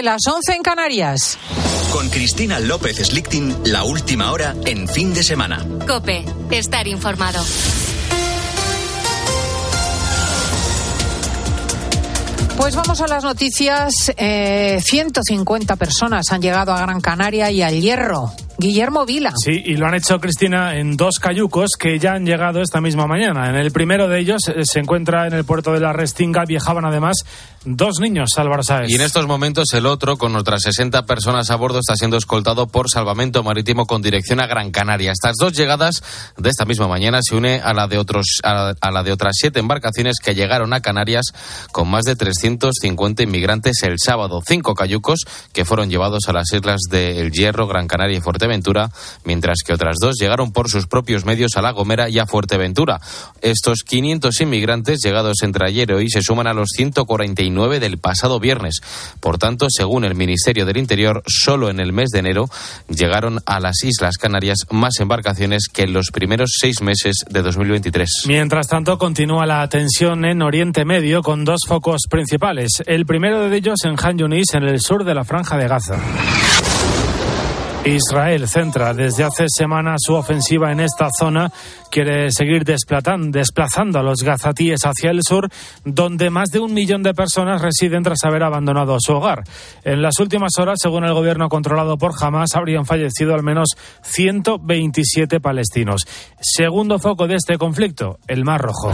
7, las 11 en Canarias. Con Cristina López Slichting, la última hora en fin de semana. Cope, estar informado. Pues vamos a las noticias. Eh, 150 personas han llegado a Gran Canaria y al Hierro. Guillermo Vila. Sí, y lo han hecho, Cristina, en dos cayucos que ya han llegado esta misma mañana. En el primero de ellos eh, se encuentra en el puerto de la Restinga. Viajaban además dos niños, Álvaro Sáez. Y en estos momentos el otro, con otras 60 personas a bordo, está siendo escoltado por salvamento marítimo con dirección a Gran Canaria. Estas dos llegadas de esta misma mañana se une a la de otros a la de otras siete embarcaciones que llegaron a Canarias con más de 350 inmigrantes el sábado. Cinco cayucos que fueron llevados a las islas de El Hierro, Gran Canaria y Fuerteventura mientras que otras dos llegaron por sus propios medios a La Gomera y a Fuerteventura. Estos 500 inmigrantes llegados entre ayer y hoy se suman a los 149 del pasado viernes. Por tanto, según el Ministerio del Interior, solo en el mes de enero llegaron a las Islas Canarias más embarcaciones que en los primeros seis meses de 2023. Mientras tanto, continúa la tensión en Oriente Medio con dos focos principales. El primero de ellos en Han Yunis, en el sur de la Franja de Gaza. Israel centra desde hace semanas su ofensiva en esta zona. Quiere seguir desplazando a los gazatíes hacia el sur, donde más de un millón de personas residen tras haber abandonado su hogar. En las últimas horas, según el gobierno controlado por Hamas, habrían fallecido al menos 127 palestinos. Segundo foco de este conflicto, el Mar Rojo.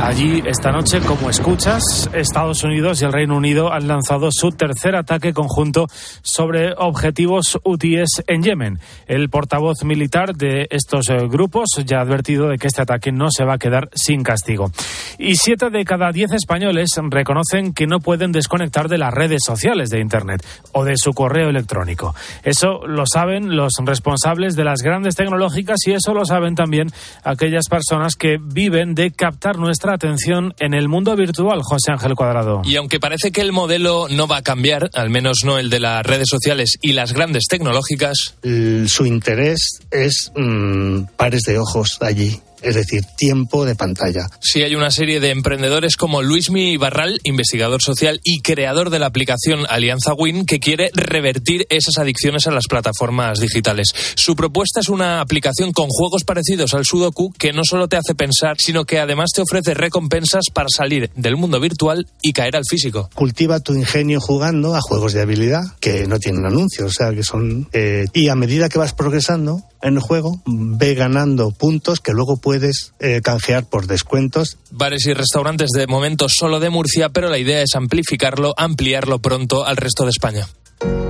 Allí, esta noche, como escuchas, Estados Unidos y el Reino Unido han lanzado su tercer ataque conjunto sobre objetivos UTIs en Yemen. El portavoz militar de estos eh, grupos ya ha advertido de que este ataque no se va a quedar sin castigo. Y siete de cada diez españoles reconocen que no pueden desconectar de las redes sociales de Internet o de su correo electrónico. Eso lo saben los responsables de las grandes tecnológicas y eso lo saben también aquellas personas que viven de captar nuestra atención en el mundo virtual, José Ángel Cuadrado. Y aunque parece que el modelo no va a cambiar, al menos no el de las redes sociales y las grandes tecnológicas, su interés es mm, pares de ojos allí es decir, tiempo de pantalla. Sí, hay una serie de emprendedores como Luismi Barral, investigador social y creador de la aplicación Alianza Win, que quiere revertir esas adicciones a las plataformas digitales. Su propuesta es una aplicación con juegos parecidos al Sudoku que no solo te hace pensar, sino que además te ofrece recompensas para salir del mundo virtual y caer al físico. Cultiva tu ingenio jugando a juegos de habilidad que no tienen anuncios, o sea, que son... Eh, y a medida que vas progresando, en el juego, ve ganando puntos que luego puedes eh, canjear por descuentos. Bares y restaurantes de momento solo de Murcia, pero la idea es amplificarlo, ampliarlo pronto al resto de España.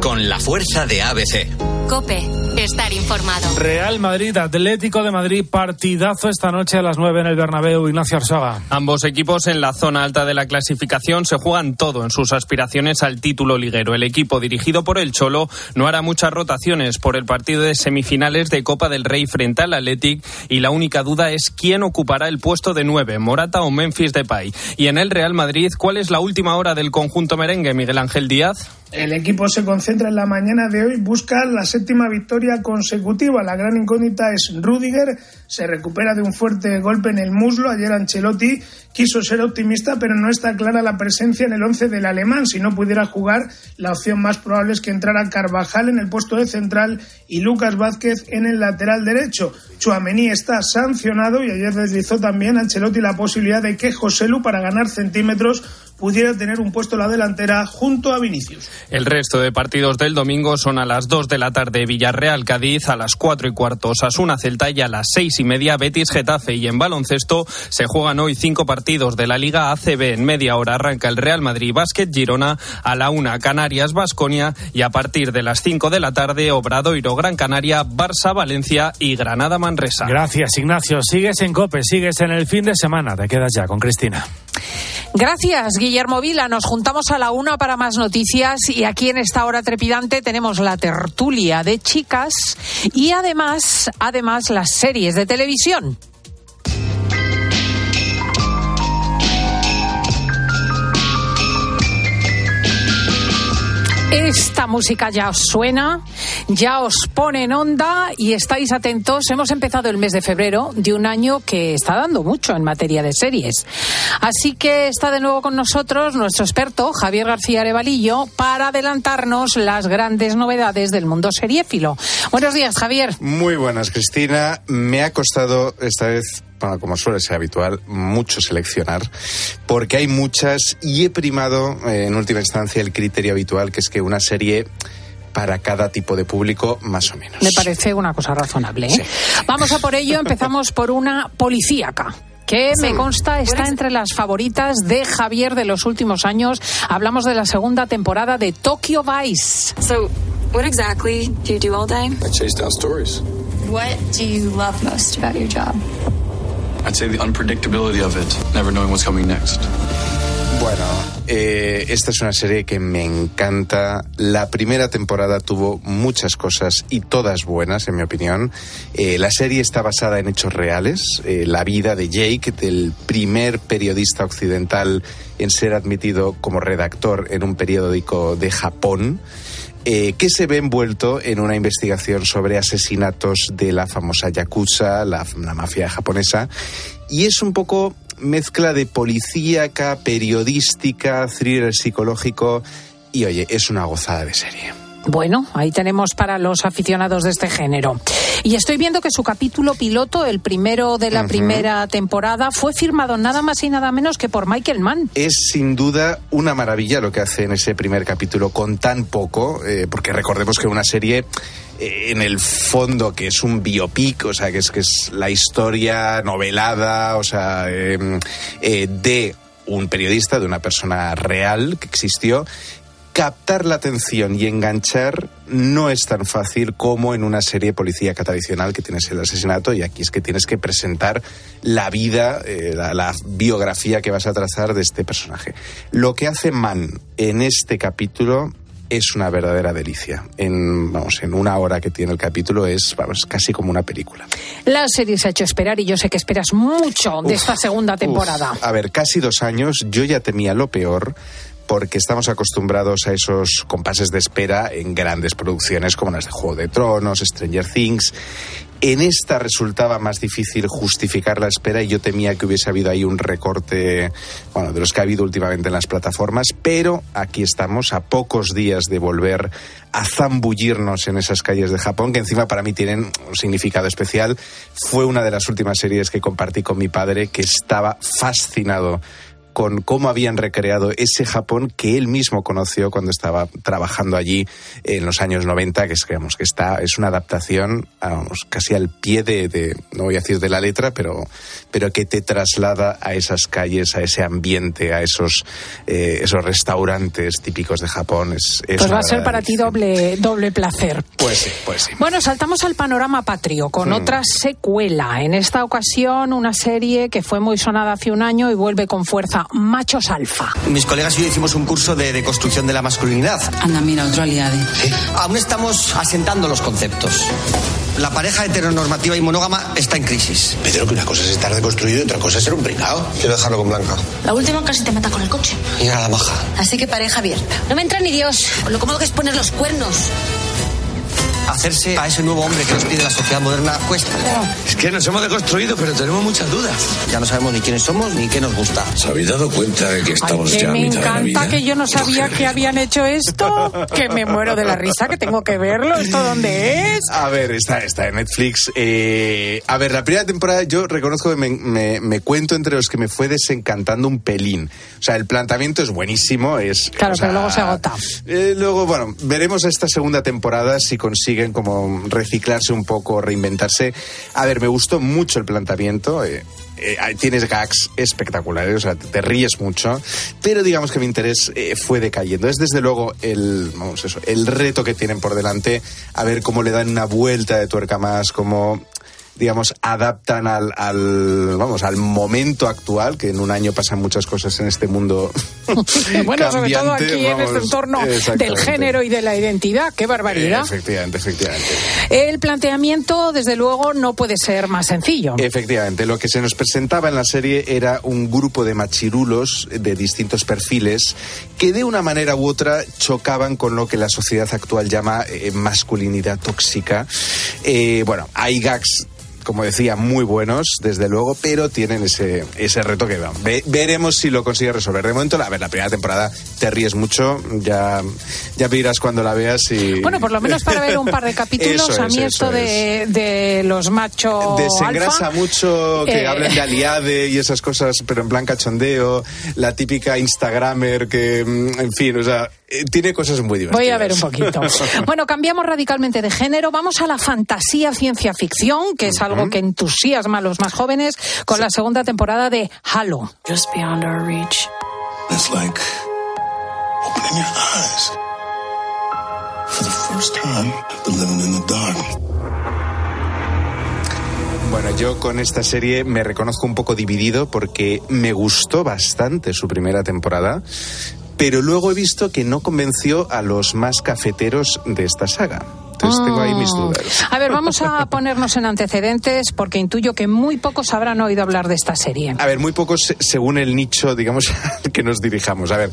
Con la fuerza de ABC. Cope, estar informado. Real Madrid, Atlético de Madrid, partidazo esta noche a las 9 en el Bernabéu, Ignacio Arzuaga. Ambos equipos en la zona alta de la clasificación se juegan todo en sus aspiraciones al título liguero. El equipo dirigido por el Cholo no hará muchas rotaciones por el partido de semifinales de Copa del Rey frente al Athletic y la única duda es quién ocupará el puesto de 9, Morata o Memphis Depay. Y en el Real Madrid, ¿cuál es la última hora del conjunto merengue, Miguel Ángel Díaz? El equipo se concentra en la mañana de hoy, busca la séptima victoria consecutiva. La gran incógnita es Rudiger, se recupera de un fuerte golpe en el muslo. Ayer Ancelotti quiso ser optimista, pero no está clara la presencia en el once del alemán. Si no pudiera jugar, la opción más probable es que entrara Carvajal en el puesto de central y Lucas Vázquez en el lateral derecho. Chuamení está sancionado y ayer deslizó también Ancelotti la posibilidad de que Joselu, para ganar centímetros, pudiera tener un puesto en la delantera junto a Vinicius. El resto de partidos del domingo son a las 2 de la tarde Villarreal Cádiz, a las 4 y cuarto Sasuna Celta y a las 6 y media Betis Getafe. Y en baloncesto se juegan hoy cinco partidos de la Liga ACB. En media hora arranca el Real Madrid Básquet Girona, a la 1 Canarias Basconia y a partir de las 5 de la tarde Obradoiro Gran Canaria, Barça Valencia y Granada Manresa. Gracias Ignacio. Sigues en COPE, sigues en el fin de semana. Te quedas ya con Cristina. Gracias, Guillermo Vila. Nos juntamos a la una para más noticias y aquí en esta hora trepidante tenemos la tertulia de chicas y además, además las series de televisión. Esta música ya os suena, ya os pone en onda y estáis atentos. Hemos empezado el mes de febrero de un año que está dando mucho en materia de series. Así que está de nuevo con nosotros nuestro experto Javier García Arevalillo para adelantarnos las grandes novedades del mundo seriéfilo. Buenos días, Javier. Muy buenas, Cristina. Me ha costado esta vez como suele ser habitual, mucho seleccionar, porque hay muchas y he primado eh, en última instancia el criterio habitual, que es que una serie para cada tipo de público, más o menos. Me parece una cosa razonable. ¿eh? Vamos a por ello. Empezamos por una policíaca que me consta está entre las favoritas de Javier de los últimos años. Hablamos de la segunda temporada de Tokyo Vice. So, what exactly do you do all day? I chase down stories. What do you love most about your job? I'd say the unpredictability of it, never knowing what's coming next. Bueno, eh, esta es una serie que me encanta. La primera temporada tuvo muchas cosas y todas buenas, en mi opinión. Eh, la serie está basada en hechos reales. Eh, la vida de Jake, del primer periodista occidental en ser admitido como redactor en un periódico de Japón. Eh, que se ve envuelto en una investigación sobre asesinatos de la famosa Yakuza, la, la mafia japonesa, y es un poco mezcla de policíaca, periodística, thriller psicológico, y oye, es una gozada de serie. Bueno, ahí tenemos para los aficionados de este género. Y estoy viendo que su capítulo piloto, el primero de la primera temporada, fue firmado nada más y nada menos que por Michael Mann. Es sin duda una maravilla lo que hace en ese primer capítulo con tan poco, eh, porque recordemos que una serie eh, en el fondo que es un biopic, o sea, que es, que es la historia novelada, o sea, eh, eh, de un periodista, de una persona real que existió. Captar la atención y enganchar no es tan fácil como en una serie policíaca tradicional que tienes el asesinato y aquí es que tienes que presentar la vida, eh, la, la biografía que vas a trazar de este personaje. Lo que hace Mann en este capítulo es una verdadera delicia. En, vamos, en una hora que tiene el capítulo es vamos, casi como una película. La serie se ha hecho esperar y yo sé que esperas mucho de Uf, esta segunda temporada. Uf, a ver, casi dos años, yo ya temía lo peor porque estamos acostumbrados a esos compases de espera en grandes producciones como las de Juego de Tronos, Stranger Things. En esta resultaba más difícil justificar la espera y yo temía que hubiese habido ahí un recorte, bueno, de los que ha habido últimamente en las plataformas, pero aquí estamos a pocos días de volver a zambullirnos en esas calles de Japón, que encima para mí tienen un significado especial. Fue una de las últimas series que compartí con mi padre, que estaba fascinado con cómo habían recreado ese Japón que él mismo conoció cuando estaba trabajando allí en los años 90, que es, digamos, que está, es una adaptación vamos, casi al pie de, de, no voy a decir de la letra, pero, pero que te traslada a esas calles, a ese ambiente, a esos, eh, esos restaurantes típicos de Japón. Es, es Pues va a ser para ti doble, doble placer. Pues sí, pues sí. Bueno, saltamos al panorama patrio con Hmm. otra secuela. En esta ocasión, una serie que fue muy sonada hace un año y vuelve con fuerza. Machos Alfa. Mis colegas y yo hicimos un curso de deconstrucción de la masculinidad. Anda, mira, otro aliade. Aún estamos asentando los conceptos. La pareja heteronormativa y monógama está en crisis. Pero que una cosa es estar deconstruido y otra cosa es ser un pringao. Quiero dejarlo con Blanca. La última casi te mata con el coche. Mira la maja. Así que pareja abierta. No me entra ni Dios. Con lo cómodo que es poner los cuernos. Hacerse a ese nuevo hombre que nos pide la sociedad moderna cuesta. Es que nos hemos deconstruido, pero tenemos muchas dudas. Ya no sabemos ni quiénes somos ni qué nos gusta. ¿Se habéis dado cuenta de que estamos que ya a me mitad de la encanta vida? que yo no sabía que habían hecho esto, que me muero de la risa, que tengo que verlo. ¿Esto dónde es? A ver, está, está en Netflix. Eh, a ver, la primera temporada yo reconozco que me, me- me cuento entre los que me fue desencantando un pelín. O sea, el planteamiento es buenísimo. Es, Claro, o sea, pero luego se agota. eh, luego, bueno, veremos esta segunda temporada si como reciclarse un poco, reinventarse. A ver, me gustó mucho el planteamiento. eh, eh, tienes gags espectaculares, o sea, te, te ríes mucho, pero digamos que mi interés eh, fue decayendo. Es desde luego el, vamos, eso, el reto que tienen por delante, a ver cómo le dan una vuelta de tuerca más, cómo digamos, adaptan al, al, vamos, al momento actual, que en un año pasan muchas cosas en este mundo. bueno, sobre todo aquí en este entorno del género y de la identidad. ¡Qué barbaridad! Efectivamente, efectivamente. El planteamiento, desde luego, no puede ser más sencillo. Efectivamente, lo que se nos presentaba en la serie era un grupo de machirulos de distintos perfiles que de una manera u otra chocaban con lo que la sociedad actual llama eh, masculinidad tóxica. Eh, bueno, hay gags como decía, muy buenos, desde luego, pero tienen ese, ese reto que ve- veremos si lo consigue resolver. De momento, a ver, la primera temporada te ríes mucho, ya, ya dirás cuando la veas y... Bueno, por lo menos para ver un par de capítulos, Eso a mí es, esto de, de los machos Desengrasa alfa, mucho que eh, hablen de aliade y esas cosas, pero en plan cachondeo. La típica Instagramer que, mm, en fin, o sea, eh, tiene cosas muy divertidas. Voy a ver un poquito. Bueno, cambiamos radicalmente de género. Vamos a la fantasía ciencia ficción, que es algo que entusiasma a los más jóvenes, con la segunda temporada de Halo. Just beyond our reach. It's like opening your eyes. For the first time, the living in the dark. Bueno, yo con esta serie me reconozco un poco dividido porque me gustó bastante su primera temporada, pero luego he visto que no convenció a los más cafeteros de esta saga. Entonces tengo ahí mis dudas. A ver, vamos a ponernos en antecedentes porque intuyo que muy pocos habrán oído hablar de esta serie. A ver, muy pocos se- según el nicho, digamos, que nos dirijamos. A ver,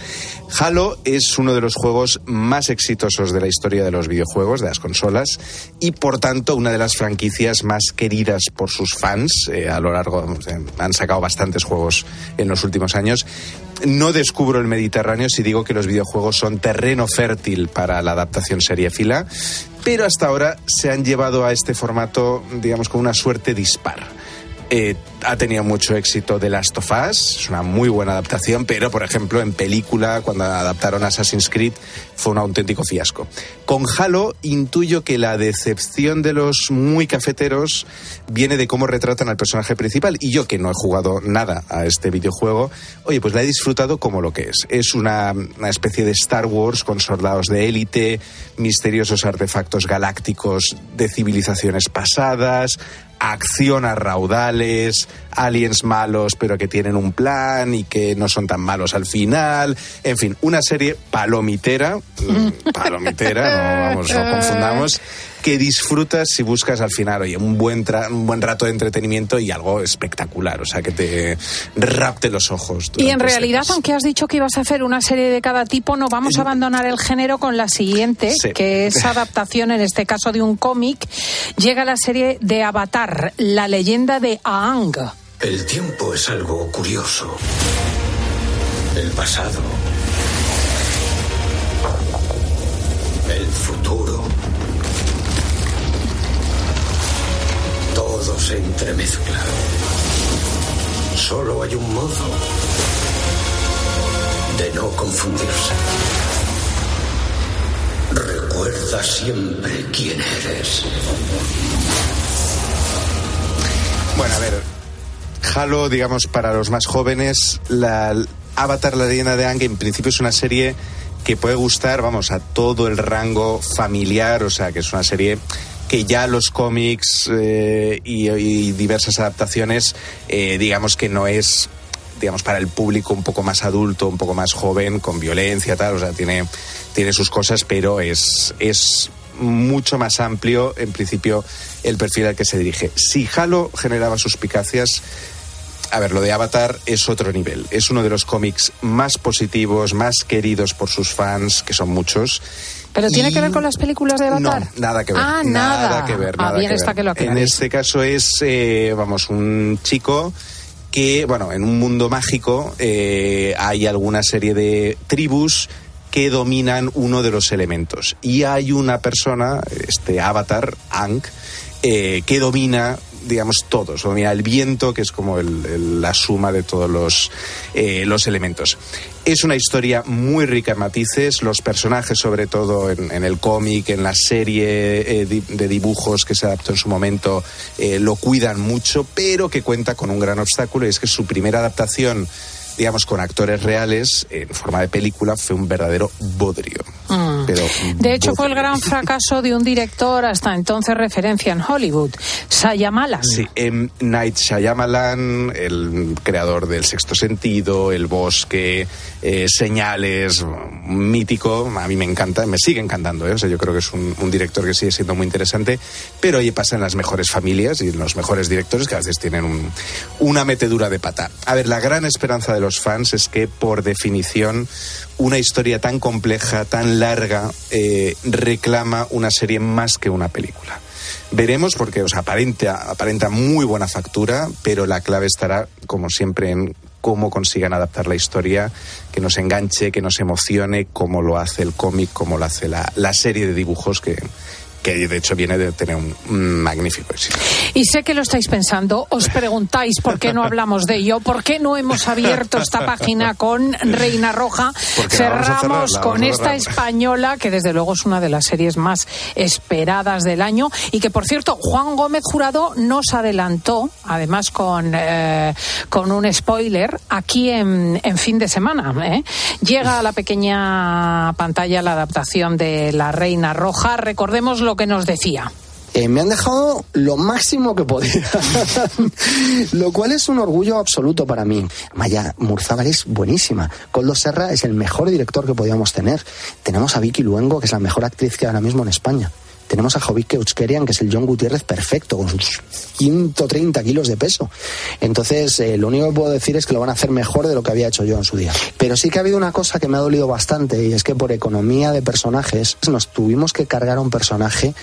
Halo es uno de los juegos más exitosos de la historia de los videojuegos, de las consolas, y por tanto una de las franquicias más queridas por sus fans. eh, a lo largo, eh, han sacado bastantes juegos en los últimos años. No descubro el Mediterráneo si digo que los videojuegos son terreno fértil para la adaptación seriéfila, pero hasta ahora se han llevado a este formato, digamos, con una suerte dispar. Eh, ha tenido mucho éxito The Last of Us, es una muy buena adaptación, pero por ejemplo en película, cuando adaptaron Assassin's Creed, fue un auténtico fiasco. Con Halo intuyo que la decepción de los muy cafeteros viene de cómo retratan al personaje principal. Y yo que no he jugado nada a este videojuego, oye, pues la he disfrutado como lo que es. Es una, especie de Star Wars con soldados de élite, misteriosos artefactos galácticos de civilizaciones pasadas, acción a raudales, aliens malos pero que tienen un plan y que no son tan malos al final. En fin, una serie palomitera, palomitera, no, vamos, no confundamos, que disfrutas si buscas al final, oye, un buen, tra- un buen rato de entretenimiento y algo espectacular, o sea, que te rapte los ojos. Y en ese realidad, aunque has dicho que ibas a hacer una serie de cada tipo, no vamos a abandonar el género con la siguiente, Sí. que es adaptación, en este caso de un cómic. Llega la serie de Avatar, la leyenda de Aang. El tiempo es algo curioso. El pasado. El futuro. Se entremezcla. Solo hay un modo de no confundirse. Recuerda siempre quién eres. Bueno, a ver, Halo, digamos, para los más jóvenes, la Avatar, la leyenda de Aang, en principio es una serie que puede gustar, vamos, a todo el rango familiar, o sea, que es una serie que ya los cómics eh, y, diversas adaptaciones, eh, digamos que no es digamos, para el público un poco más adulto, un poco más joven, con violencia, tal, o sea, tiene, tiene sus cosas, pero es, es mucho más amplio, en principio, el perfil al que se dirige. Si Halo generaba suspicacias, a ver, lo de Avatar es otro nivel. Es uno de los cómics más positivos, más queridos por sus fans, que son muchos. ¿Pero tiene Y- que ver con las películas de Avatar? No, nada que ver. Ah, nada. que ver. Ah, nada bien que está ver. que lo En aclares. este caso es, eh, vamos, un chico que, bueno, en un mundo mágico eh, hay alguna serie de tribus que dominan uno de los elementos. Y hay una persona, este avatar, Ankh, eh, que domina digamos todos, domina el viento que es como el- la suma de todos los, eh, los elementos. Es una historia muy rica en matices, los personajes sobre todo en, el cómic, en la serie eh, de dibujos que se adaptó en su momento, eh, lo cuidan mucho, pero que cuenta con un gran obstáculo y es que su primera adaptación digamos, con actores reales, en forma de película, fue un verdadero bodrio. Mm. Pero, de hecho, fue el gran fracaso de un director hasta entonces referencia en Hollywood, Sayamalan. Sí, M. Night Shyamalan, el creador del Sexto Sentido, El Bosque, eh, Señales, mítico, a mí me encanta, me sigue encantando, ¿eh? o sea, yo creo que es un, un, director que sigue siendo muy interesante, pero ahí pasa en las mejores familias y los mejores directores que a veces tienen un, una metedura de pata. A ver, la gran esperanza de los fans es que, por definición, una historia tan compleja, tan larga, eh, reclama una serie más que una película. Veremos porque os aparenta, aparenta muy buena factura, pero la clave estará, como siempre, en cómo consigan adaptar la historia, que nos enganche, que nos emocione, como lo hace el cómic, como lo hace la, la serie de dibujos que, que de hecho viene de tener un magnífico éxito. Y sé que lo estáis pensando, os preguntáis por qué no hablamos de ello, por qué no hemos abierto esta página con Reina Roja. Cerramos con esta española, que desde luego es una de las series más esperadas del año, y que por cierto, Juan Gómez Jurado nos adelantó, además con, eh, con un spoiler, aquí en, en fin de semana. ¿eh? Llega a la pequeña pantalla la adaptación de La Reina Roja. Recordemos que nos decía. Eh, me han dejado lo máximo que podía, lo cual es un orgullo absoluto para mí. Maya Murzábal es buenísima. Coldo Serra es el mejor director que podíamos tener. Tenemos a Vicky Luengo, que es la mejor actriz que ahora mismo en España. Tenemos a Jovique Euskerian, que es el John Gutiérrez perfecto, con sus 130 kilos de peso. Entonces, eh, lo único que puedo decir es que lo van a hacer mejor de lo que había hecho yo en su día. Pero sí que ha habido una cosa que me ha dolido bastante, y es que por economía de personajes, nos tuvimos que cargar a un personaje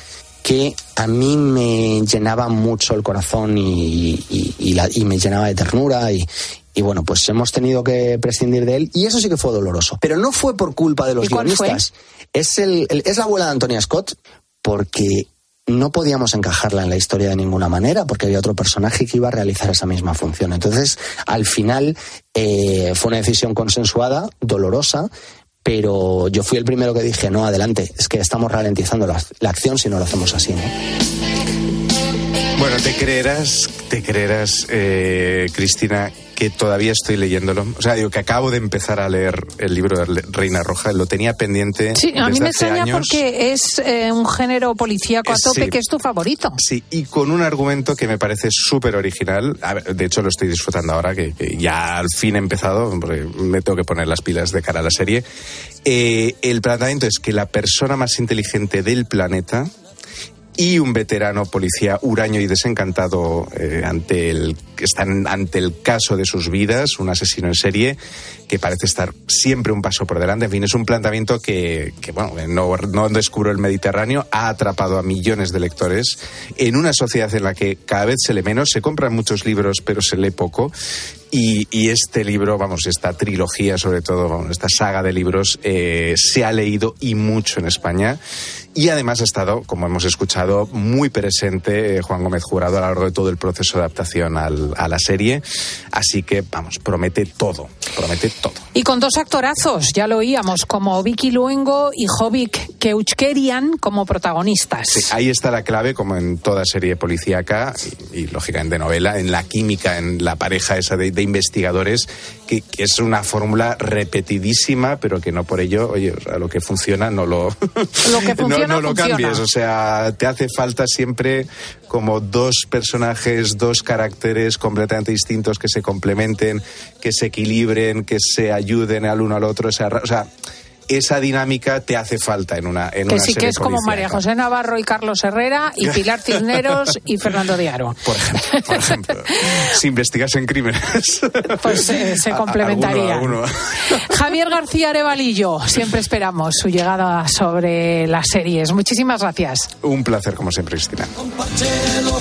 que a mí me llenaba mucho el corazón y, y, y, la, y me llenaba de ternura y, y bueno, pues hemos tenido que prescindir de él y eso sí que fue doloroso. Pero no fue por culpa de los guionistas. Es, el, el, es la abuela de Antonia Scott porque no podíamos encajarla en la historia de ninguna manera porque había otro personaje que iba a realizar esa misma función. Entonces, al final eh, fue una decisión consensuada, dolorosa, pero yo fui el primero que dije, no, adelante, es que estamos ralentizando la, la acción si no lo hacemos así, ¿no? Bueno, te creerás, te creerás, eh, Cristina, que todavía estoy leyéndolo. O sea, digo que acabo de empezar a leer el libro de Reina Roja, lo tenía pendiente. Sí, a mí me extraña años. porque es eh, un género policíaco a tope Sí. que es tu favorito. Sí, y con un argumento que me parece súper original. A ver, de hecho, lo estoy disfrutando ahora, que, que ya al fin he empezado, porque me tengo que poner las pilas de cara a la serie. Eh, el planteamiento es que la persona más inteligente del planeta y un veterano policía huraño y desencantado eh, ante el están ante el caso de sus vidas, un asesino en serie que parece estar siempre un paso por delante. En fin, es un planteamiento que, bueno, no, no descubro el Mediterráneo, ha atrapado a millones de lectores en una sociedad en la que cada vez se lee menos, se compran muchos libros, pero se lee poco. Y, este libro, vamos, esta trilogía, sobre todo, esta saga de libros, eh, se ha leído y mucho en España. Y además ha estado, como hemos escuchado, muy presente eh, Juan Gómez Jurado a lo largo de todo el proceso de adaptación al- a la serie. Así que, vamos, promete todo, promete todo. Y con dos actorazos, ya lo oíamos, como Vicky Luengo y Jovic Keuchkerian como protagonistas. Sí, ahí está la clave, como en toda serie policíaca y, y, lógicamente novela, en la química, en la pareja esa de, de investigadores, que, que es una fórmula repetidísima, pero que no por ello, oye, o sea, lo que funciona no lo, Lo que funciona, no, no lo funciona. cambies. O sea, te hace falta siempre como dos personajes, dos caracteres completamente distintos que se complementen, que se equilibren, que se ayuden al uno al otro. O sea, ra- o sea, esa dinámica te hace falta en una en Que una sí que serie es como. María José Navarro y Carlos Herrera y Pilar Cisneros y Fernando Diaro. Por ejemplo, por ejemplo. si investigasen crímenes. Pues eh, se complementaría. alguno, alguno. Javier García Arevalillo, siempre esperamos su llegada sobre las series. Muchísimas gracias. Un placer, como siempre, Cristina. el ojo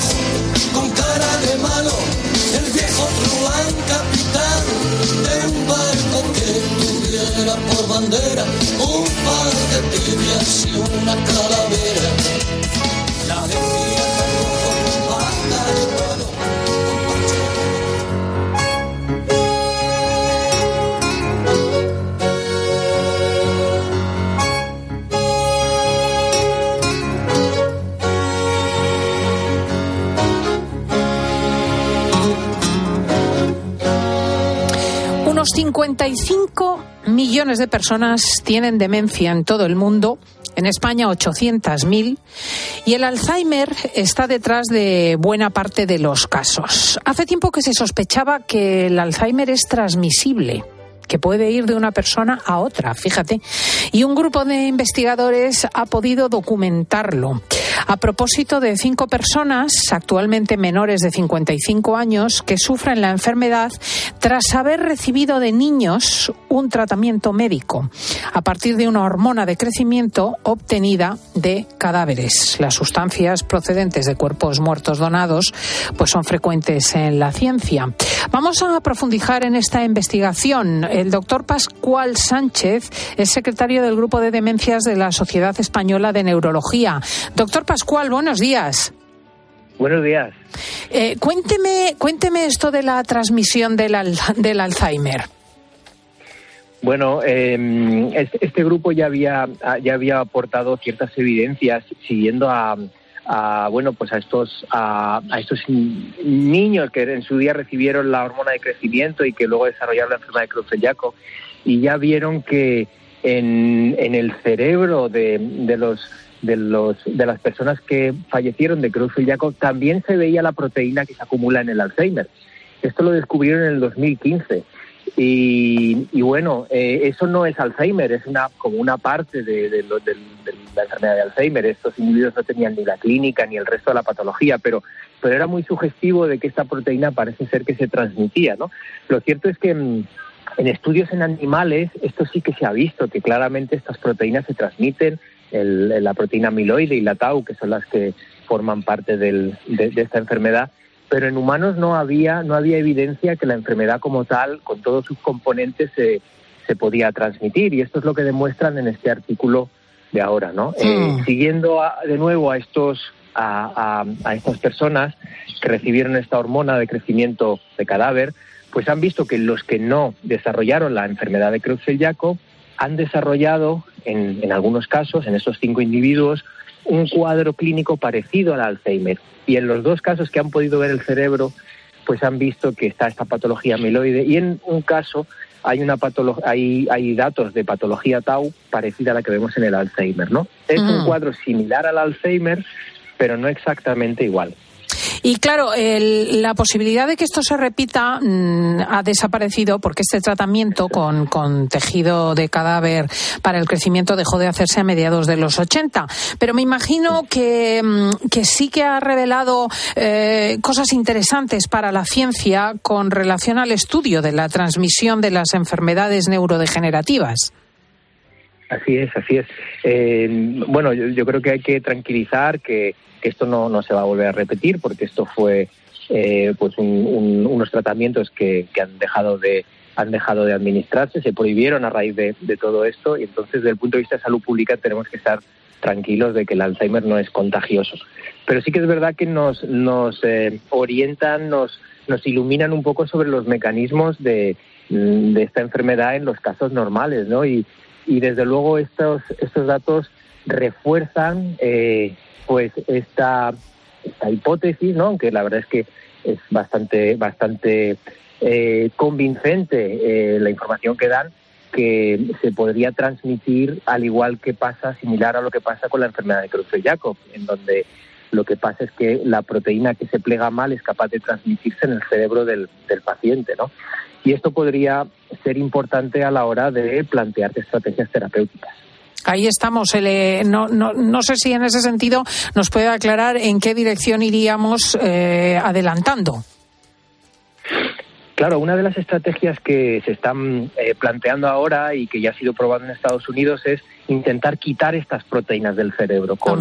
con cara de malo, el viejo tuviera por bandera un de y una calavera. La decía con banda de vuelo. Unos 55 millones de personas tienen demencia en todo el mundo. En España 800.000 y el Alzheimer está detrás de buena parte de los casos. Hace tiempo que se sospechaba que el Alzheimer es transmisible que puede ir de una persona a otra, fíjate. Y un grupo de investigadores ha podido documentarlo. A propósito de cinco personas, actualmente menores de 55 años, que sufren la enfermedad tras haber recibido de niños un tratamiento médico a partir de una hormona de crecimiento obtenida de cadáveres. Las sustancias procedentes de cuerpos muertos donados pues son frecuentes en la ciencia. Vamos a profundizar en esta investigación. El doctor Pascual Sánchez es secretario del Grupo de Demencias de la Sociedad Española de Neurología. Doctor Pascual, buenos días. Buenos días. Eh, cuénteme, cuénteme esto de la transmisión del, del Alzheimer. Bueno, eh, este grupo ya había, ya había aportado ciertas evidencias siguiendo a, a bueno pues a estos a, estos niños que en su día recibieron la hormona de crecimiento y que luego desarrollaron la enfermedad de Creutzfeldt-Jakob y ya vieron que en, en el cerebro de, de los de los de las personas que fallecieron de Creutzfeldt-Jakob también se veía la proteína que se acumula en el Alzheimer. Esto lo descubrieron en el 2015 y, bueno, eh, eso no es Alzheimer, es una como una parte de, la enfermedad de Alzheimer. Estos individuos no tenían ni la clínica ni el resto de la patología, pero, pero era muy sugestivo de que esta proteína parece ser que se transmitía. ¿no? Lo cierto es que en, estudios en animales esto sí que se ha visto, que claramente estas proteínas se transmiten, la proteína amiloide y la tau, que son las que forman parte de esta enfermedad pero en humanos no había, no había evidencia que la enfermedad como tal, con todos sus componentes, se, se podía transmitir. Y esto es lo que demuestran en este artículo de ahora, ¿no? Eh, hmm. siguiendo de nuevo a estos a, a, estas personas que recibieron esta hormona de crecimiento de cadáver, pues han visto que los que no desarrollaron la enfermedad de Creutzfeldt-Jakob han desarrollado, en, en algunos casos, en estos cinco individuos, un cuadro clínico parecido al Alzheimer. Y en los dos casos que han podido ver el cerebro, pues han visto que está esta patología amiloide. Y en un caso hay, una hay, hay datos de patología tau parecida a la que vemos en el Alzheimer. ¿no? Es un cuadro similar al Alzheimer, pero no exactamente igual. Y claro, la posibilidad de que esto se repita mm, ha desaparecido porque este tratamiento con, tejido de cadáver para el crecimiento dejó de hacerse a mediados de los 80. Pero me imagino que, mm, que sí que ha revelado eh, cosas interesantes para la ciencia con relación al estudio de la transmisión de las enfermedades neurodegenerativas. Así es, así es. Eh, bueno, yo, creo que hay que tranquilizar que, esto no, no, se va a volver a repetir porque esto fue eh, pues unos tratamientos que, han dejado de han dejado de administrarse, se prohibieron a raíz de, todo esto y entonces desde el punto de vista de salud pública tenemos que estar tranquilos de que el Alzheimer no es contagioso. Pero sí que es verdad que nos, nos eh, orientan, nos, nos iluminan un poco sobre los mecanismos de, de esta enfermedad en los casos normales, ¿no? Y, y desde luego estos, estos datos refuerzan eh, pues esta, hipótesis, ¿no? aunque la verdad es que es bastante, bastante eh, convincente eh, la información que dan, que se podría transmitir al igual que pasa, similar a lo que pasa con la enfermedad de Creutzfeldt-Jakob, en donde lo que pasa es que la proteína que se plega mal es capaz de transmitirse en el cerebro del, del paciente, ¿no? Y esto podría ser importante a la hora de plantear estrategias terapéuticas. Ahí estamos. no, no, no, sé si en ese sentido nos puede aclarar en qué dirección iríamos eh, adelantando. Claro, una de las estrategias que se están eh, planteando ahora y que ya ha sido probado en Estados Unidos es intentar quitar estas proteínas del cerebro con,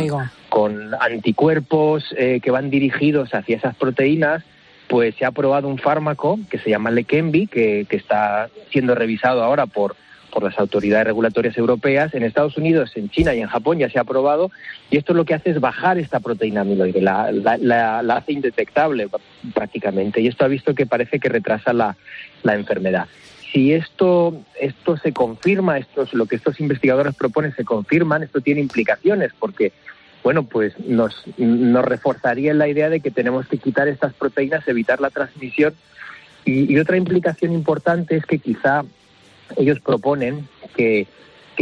con anticuerpos eh, que van dirigidos hacia esas proteínas pues se ha aprobado un fármaco que se llama Leqembi, que, que está siendo revisado ahora por, por las autoridades regulatorias europeas. En Estados Unidos, en China y en Japón ya se ha aprobado y esto lo que hace es bajar esta proteína amiloide, la, la, hace indetectable prácticamente y esto ha visto que parece que retrasa la, enfermedad. Si esto, esto se confirma, esto lo que estos investigadores proponen se confirman, esto tiene implicaciones porque bueno, pues nos, nos reforzaría la idea de que tenemos que quitar estas proteínas, evitar la transmisión. Y, otra implicación importante es que quizá ellos proponen que,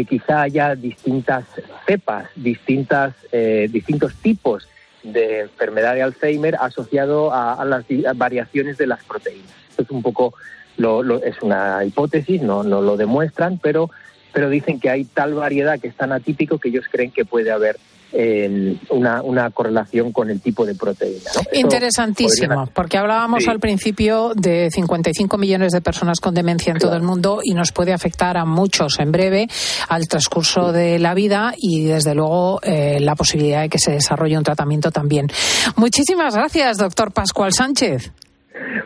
quizá haya distintas cepas, distintas, eh, distintos tipos de enfermedad de Alzheimer asociado a, las variaciones de las proteínas. Esto es un poco, lo, lo- es una hipótesis, no, no lo demuestran, pero, pero dicen que hay tal variedad que es tan atípico que ellos creen que puede haber eh, una, una correlación con el tipo de proteína. Interesantísimo, podría- porque hablábamos Sí. al principio de 55 millones de personas con demencia en todo el mundo y nos puede afectar a muchos en breve al transcurso de la vida y desde luego eh, la posibilidad de que se desarrolle un tratamiento también. Muchísimas gracias, doctor Pascual Sánchez.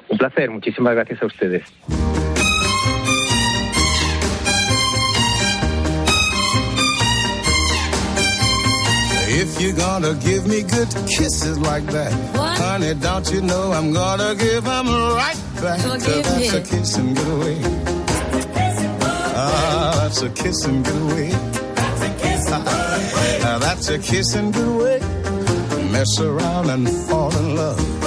Un placer, muchísimas gracias a ustedes. If you're gonna give me good kisses like that, honey, don't you know I'm gonna give 'em right back? Forgive that's me. a kiss and get away. Ah, that's a kiss and get away. Ah, that's a kiss and get away. Mess around and fall in love.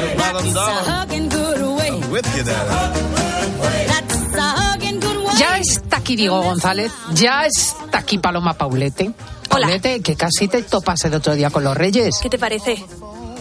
Lift your bottom That's a dollar. hugging good way. With you, daddy. That's a hugging good way. Ya está aquí Diego González, ya está aquí Paloma Paulete. Paulete, que casi te topas el otro día con los Reyes. ¿Qué te parece?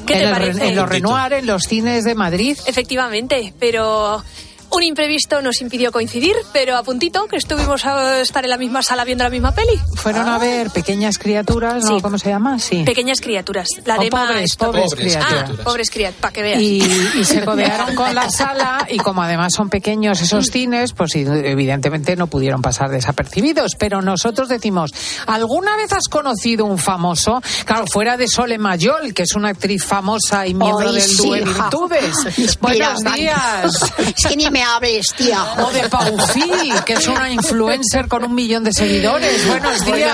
¿Qué en, te el- parece? en los Renoir, en los cines de Madrid. Efectivamente, pero un imprevisto nos impidió coincidir, pero a puntito que estuvimos a estar en la misma sala viendo la misma peli. Fueron a ver pequeñas criaturas, ¿no? Sí. ¿Cómo se llama? Sí. Pequeñas criaturas. La O de pobres, pobres criaturas. Ah, pobres criaturas, para que veas. Y, y se codearon con la sala y como además son pequeños esos cines, pues evidentemente no pudieron pasar desapercibidos. Pero nosotros decimos, ¿alguna vez has conocido un famoso? Claro, fuera de Sole Mayol, que es una actriz famosa y miembro Ay, del sí. Virtudes. Buenos días. Es que ni me hables, tía. O de Paufil, que es una influencer con un millón de seguidores. Buenos días.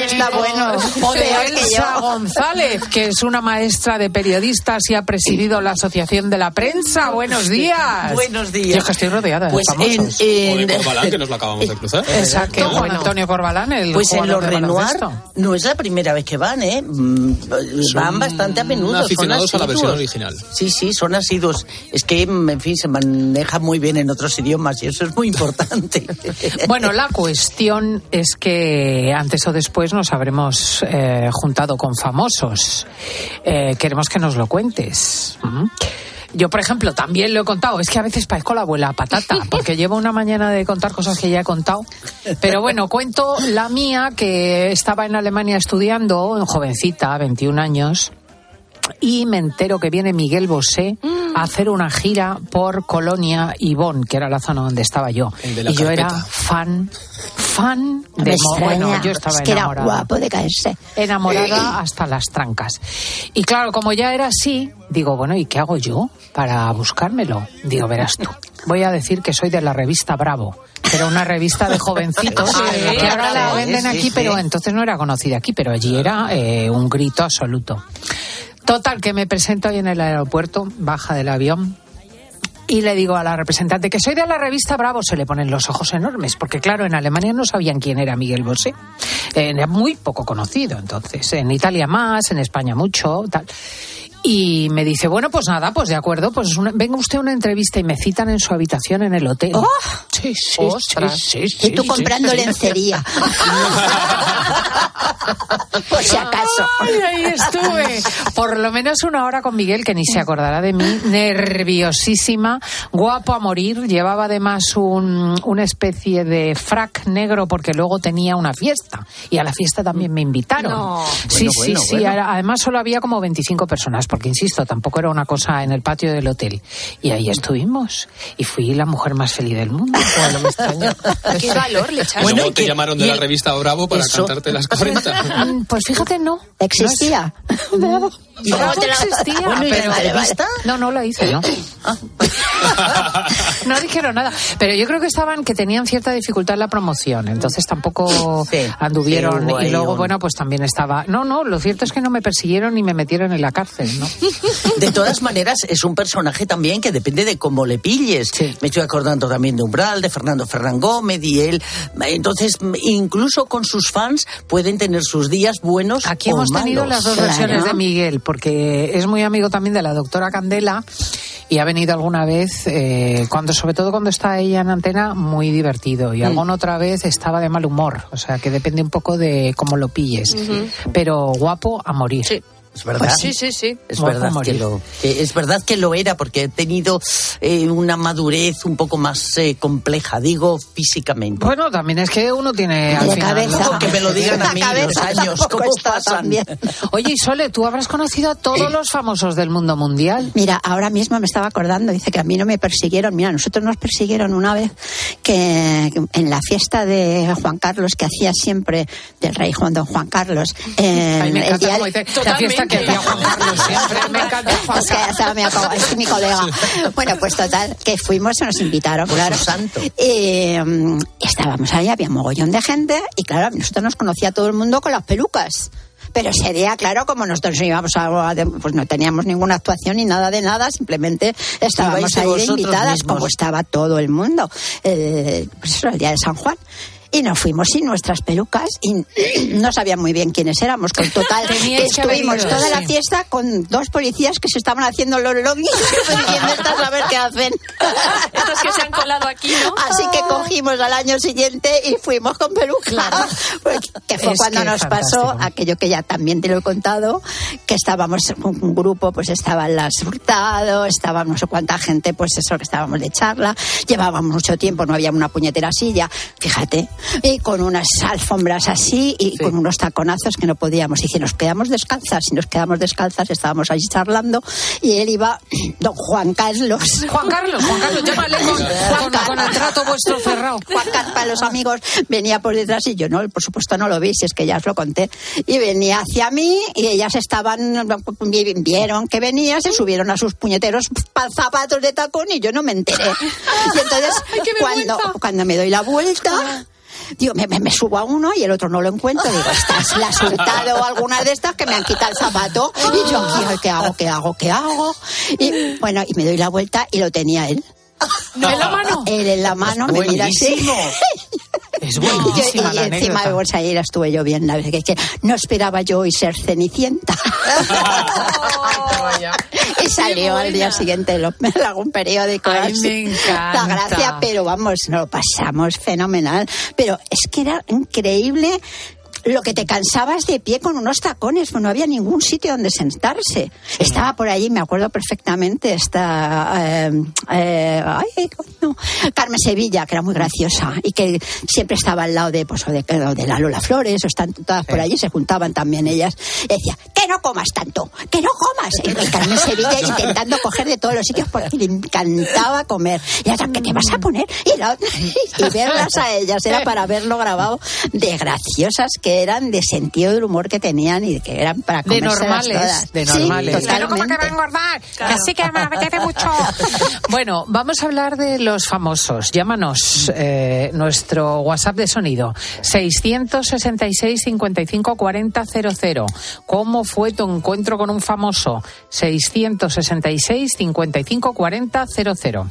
Está bueno. O de Elsa yo. González, que es una maestra de periodistas y ha presidido la Asociación de la Prensa. Buenos días. Buenos días. Yo es que estoy rodeada Pues de famosos. en- en- O de Corbalán, que nos lo acabamos de cruzar. Exacto, Juan. Antonio Corbalán, el Pues en los Renoir no es la primera vez que van, ¿eh? Mm, Van bastante a menudo. son aficionados a la versión original. Sí, sí, son asiduos. Es que, en fin, se maneja muy bien en otros idiomas y eso es muy importante. Bueno, la cuestión es que antes o después nos habremos eh, juntado con famosos. Eh, queremos que nos lo cuentes. ¿Mm? Yo, por ejemplo, también lo he contado. Es que a veces parezco la abuela patata, porque llevo una mañana de contar cosas que ya he contado. Pero bueno, cuento la mía, que estaba en Alemania estudiando, jovencita, 21 años, y me entero que viene Miguel Bosé a hacer una gira por Colonia y Bonn, que era la zona donde estaba yo. Y yo era fan, fan Me de Mo- Bueno, yo estaba es que era guapo de caerse. Enamorada hasta las trancas. Y claro, como ya era así, digo, bueno, ¿y qué hago yo para buscármelo? Digo, verás tú. Voy a decir que soy de la revista Bravo. que Era una revista de jovencitos Ah, que ahora la venden sí, aquí, sí. pero entonces no era conocida aquí, pero allí era eh, un grito absoluto. Total, que me presento ahí en el aeropuerto, baja del avión y le digo a la representante que soy de la revista Bravo, se le ponen los ojos enormes, porque claro, en Alemania no sabían quién era Miguel Bosé. Eh, Era muy poco conocido entonces, en Italia más, en España mucho, tal. Y me dice, bueno, pues nada, pues de acuerdo, pues una- venga usted a una entrevista y me citan en su habitación en el hotel. Sí, sí, Ostras. sí, sí, Y tú sí, comprando sí. lencería. Por si acaso. Ay, ahí estuve. Por lo menos una hora con Miguel, que ni se acordará de mí, nerviosísima, guapo a morir. Llevaba además un, una especie de frac negro porque luego tenía una fiesta. Y a la fiesta también me invitaron. No. Sí, Bueno, sí, bueno, sí. bueno. Además solo había como 25 personas, porque insisto, tampoco era una cosa en el patio del hotel. Y ahí estuvimos. Y fui la mujer más feliz del mundo. Bueno, me extraña. Qué valor le echaste. Y luego te llamaron de la revista Bravo para eso- cantarte las 40. Pues fíjate, no. ¿Existía? No, ¿Y cómo te la- existía, Bueno, ¿y la pero entrevista? No, no la hice, ¿no? no dijeron nada. Pero yo creo que estaban, que tenían cierta dificultad en la promoción. Entonces tampoco anduvieron. sí, y luego, un- bueno, pues también estaba. No, no, lo cierto es que no me persiguieron ni me metieron en la cárcel, ¿no? De todas maneras, es un personaje también que depende de cómo le pilles. Me estoy acordando también de Umbral, de Fernando Ferran Gómez y él. Entonces, incluso con sus fans pueden tener sus días buenos Aquí o hemos tenido las dos versiones de Miguel, porque es muy amigo también de la doctora Candela y ha venido alguna vez, eh, cuando sobre todo cuando está ella en antena, muy divertido. Y Mm. alguna otra vez estaba de mal humor. O sea, que depende un poco de cómo lo pilles. Pero guapo a morir. Es verdad. Sí, sí, sí. Es verdad, que lo, que es verdad que lo era, porque he tenido eh, una madurez un poco más eh, compleja, digo, físicamente. Bueno, también es que uno tiene al De final, cabeza. ¿no? Que me lo digan a mí los años, ¿cómo pasan? Oye, y Sole, tú habrás conocido a todos los famosos del mundo mundial. Mira, ahora mismo me estaba acordando, dice que a mí no me persiguieron. Mira, nosotros nos persiguieron una vez que en la fiesta de Juan Carlos, que hacía siempre del rey Juan Don Juan Carlos. en A mí me el encanta día- cómo dice, la fiesta que hacía Juan Carlos siempre. Me encanta Juan Es que hasta me acabo- es mi colega. Bueno, pues total, que fuimos nos invitaron, claro. Y mm, estábamos ahí, había mogollón de gente y claro, nosotros nos conocía todo el mundo con las pelucas. Pero ese día, claro, como nosotros íbamos a, a- pues no teníamos ninguna actuación ni nada de nada, simplemente estábamos ahí de invitadas, mismos. como estaba todo el mundo. Eh, pues eso, el día de San Juan. Y nos fuimos sin nuestras pelucas y no sabían muy bien quiénes éramos. Con total, estuvimos toda la fiesta con dos policías que se estaban haciendo los logis diciendo estas a ver qué hacen. Estas que se han colado aquí, ¿no? Así que cogimos al año siguiente y fuimos con peluca. Pues, que fue Es cuando que nos fantástico. pasó aquello que ya también te lo he contado, que estábamos un un grupo, pues estaban las Hurtado, estaban no sé cuánta gente, pues eso que estábamos de charla, llevábamos mucho tiempo, no había una puñetera silla, fíjate, y con unas alfombras así y con unos taconazos que no podíamos. Y si nos quedamos descalzas, si nos quedamos descalzas, estábamos allí charlando y él iba, don Juan Carlos. Juan Carlos, Juan Carlos, llámale con, con- con el trato vuestro cerrado. Juan Carlos para los amigos venía por detrás y yo no, por supuesto no lo vi, si es que ya os lo conté. Y venía hacia mí y ellas estaban, vieron que venía, se subieron a sus puñeteros pa- zapatos de tacón y yo no me enteré. Y entonces, cuando, cuando me doy la vuelta. Digo, me, me- me subo a uno y el otro no lo encuentro. Digo, estás la has hurtado o alguna de estas que me han quitado el zapato. Y yo aquí, ¿qué hago? ¿Qué hago? ¿Qué hago? Y bueno, y me doy la vuelta y lo tenía él. ¿En la mano? Él en la mano, me mira así. Es Y, buenísima y la encima ahí la estuve yo bien, la verdad que, que no esperaba yo hoy ser cenicienta. y salió al día siguiente lo- algún periódico. Ay, así. me encanta. La gracia, pero vamos, nos lo pasamos fenomenal. Pero es que era increíble lo que te cansabas de pie con unos tacones, pues no había ningún sitio donde sentarse. Estaba por allí, me acuerdo perfectamente, esta eh, eh, ay, coño, Carmen Sevilla, que era muy graciosa y que siempre estaba al lado de, pues, o de, o de la Lola Flores, o están todas por allí, se juntaban también ellas. Y decía, que no comas tanto, que no comas. Y Carmen Sevilla intentando coger de todos los sitios porque le encantaba comer. Y otra, ¿qué te vas a poner? Y, la otra- y verlas a ellas era para verlo grabado de graciosas que eran, de sentido del humor que tenían y que eran para De comérselas normales, todas. de Sí, normales. Que no como que va a engordar, que sí que me apetece mucho. Bueno, vamos a hablar de los famosos. Llámanos eh, nuestro WhatsApp de sonido 666 55 40 00. ¿Cómo fue tu encuentro con un famoso? 666 55 40 00.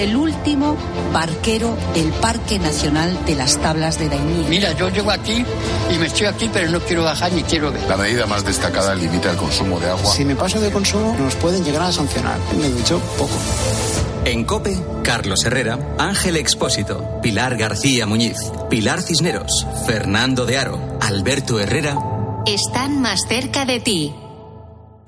el último barquero del Parque Nacional de las Tablas de Daimiel. Mira, yo llego aquí y me estoy aquí, pero no quiero bajar ni quiero ver. La medida más destacada limita el consumo de agua. Si me paso de consumo, nos pueden llegar a sancionar. Me ducho poco. En COPE, Carlos Herrera, Ángel Expósito, Pilar García Muñiz, Pilar Cisneros, Fernando de Aro, Alberto Herrera. Están más cerca de ti.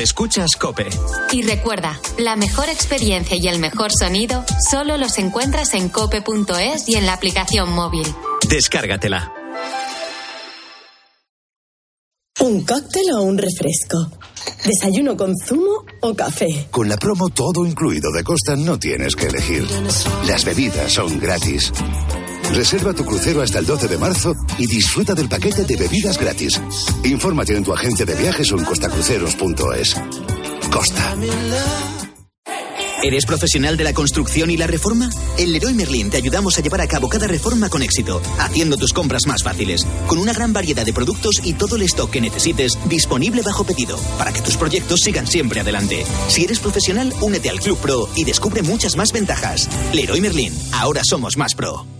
Escuchas COPE. Y recuerda, la mejor experiencia y el mejor sonido solo los encuentras en cope.es y en la aplicación móvil. Descárgatela. ¿Un cóctel o un refresco? ¿Desayuno con zumo o café? Con la promo todo incluido de Costa no tienes que elegir. Las bebidas son gratis. Reserva tu crucero hasta el 12 de marzo y disfruta del paquete de bebidas gratis. Infórmate en tu agencia de viajes o en costacruceros.es. Costa. ¿Eres profesional de la construcción y la reforma? En Leroy Merlin te ayudamos a llevar a cabo cada reforma con éxito, haciendo tus compras más fáciles, con una gran variedad de productos y todo el stock que necesites disponible bajo pedido, para que tus proyectos sigan siempre adelante. Si eres profesional, únete al Club Pro y descubre muchas más ventajas. Leroy Merlin, ahora somos más pro.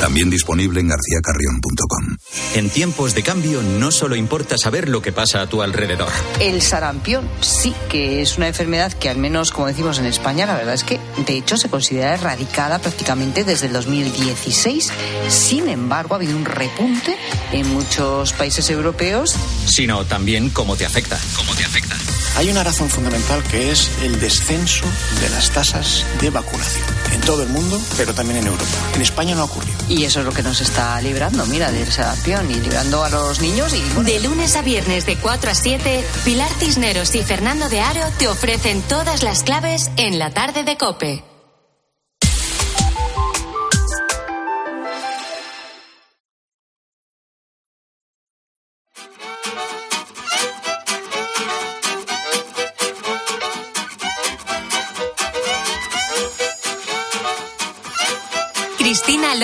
También disponible en garcíacarrión.com. En tiempos de cambio no solo importa saber lo que pasa a tu alrededor. El sarampión sí que es una enfermedad que al menos, como decimos en España, la verdad es que de hecho se considera erradicada prácticamente desde el 2016. Sin embargo, ha habido un repunte en muchos países europeos. Sino también cómo te afecta. Cómo te afecta. Hay una razón fundamental que es el descenso de las tasas de vacunación en todo el mundo, pero también en Europa. En España no ha ocurrido. Y eso es lo que nos está librando, mira, del sarampión y librando a los niños. Y, De lunes a viernes de 4 a 7, Pilar Cisneros y Fernando de Aro te ofrecen todas las claves en la tarde de Cope.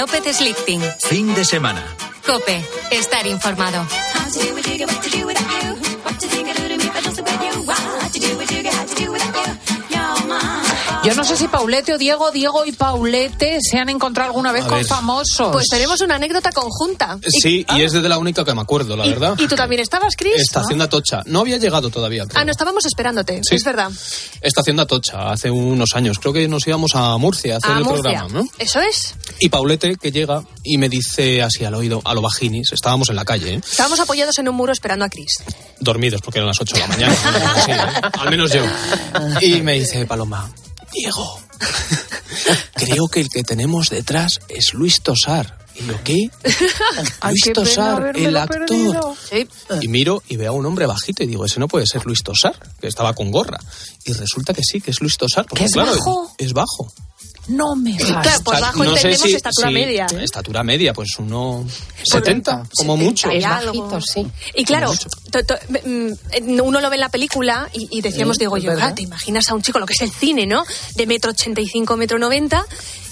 López Slichting. Fin de semana. Cope, estar informado. Yo no sé si Paulete o Diego, Diego y Paulete se han encontrado alguna vez A con ver. famosos. Pues tenemos una anécdota conjunta. Y- Sí, y es de la única que me acuerdo, la verdad. ¿Y tú también estabas, Chris? Estación de Atocha. No había llegado todavía. creo. Ah, no, estábamos esperándote, Sí. es verdad. Estación de Atocha, hace unos años. Creo que nos íbamos a Murcia a hacer a el Murcia. programa, ¿no? Eso es. Y Paulete, que llega y me dice así al oído, a lo bajinis, estábamos en la calle, ¿eh? Estábamos apoyados en un muro esperando a Chris. dormidos porque eran las 8 de la mañana. Sí, ¿eh? Al menos yo. Y me dice Paloma, Diego, creo que el que tenemos detrás es Luis Tosar. Y yo, ¿qué? Luis Tosar, el actor. perdido. Y miro y veo a un hombre bajito y digo, ese no puede ser Luis Tosar, que estaba con gorra. Y resulta que sí, que es Luis Tosar. Porque, ¿Que es claro, bajo? Es bajo. No me Claro, vas. por O sea, bajo no entendemos si- estatura sí, media. Estatura media, pues uno 70, como mucho. Y algo. Y claro, to- to- mm, uno lo ve en la película y, y decíamos, Sí, digo yo. "Ah, te imaginas a un chico, lo que es el cine, ¿no? De metro ochenta y cinco, metro noventa,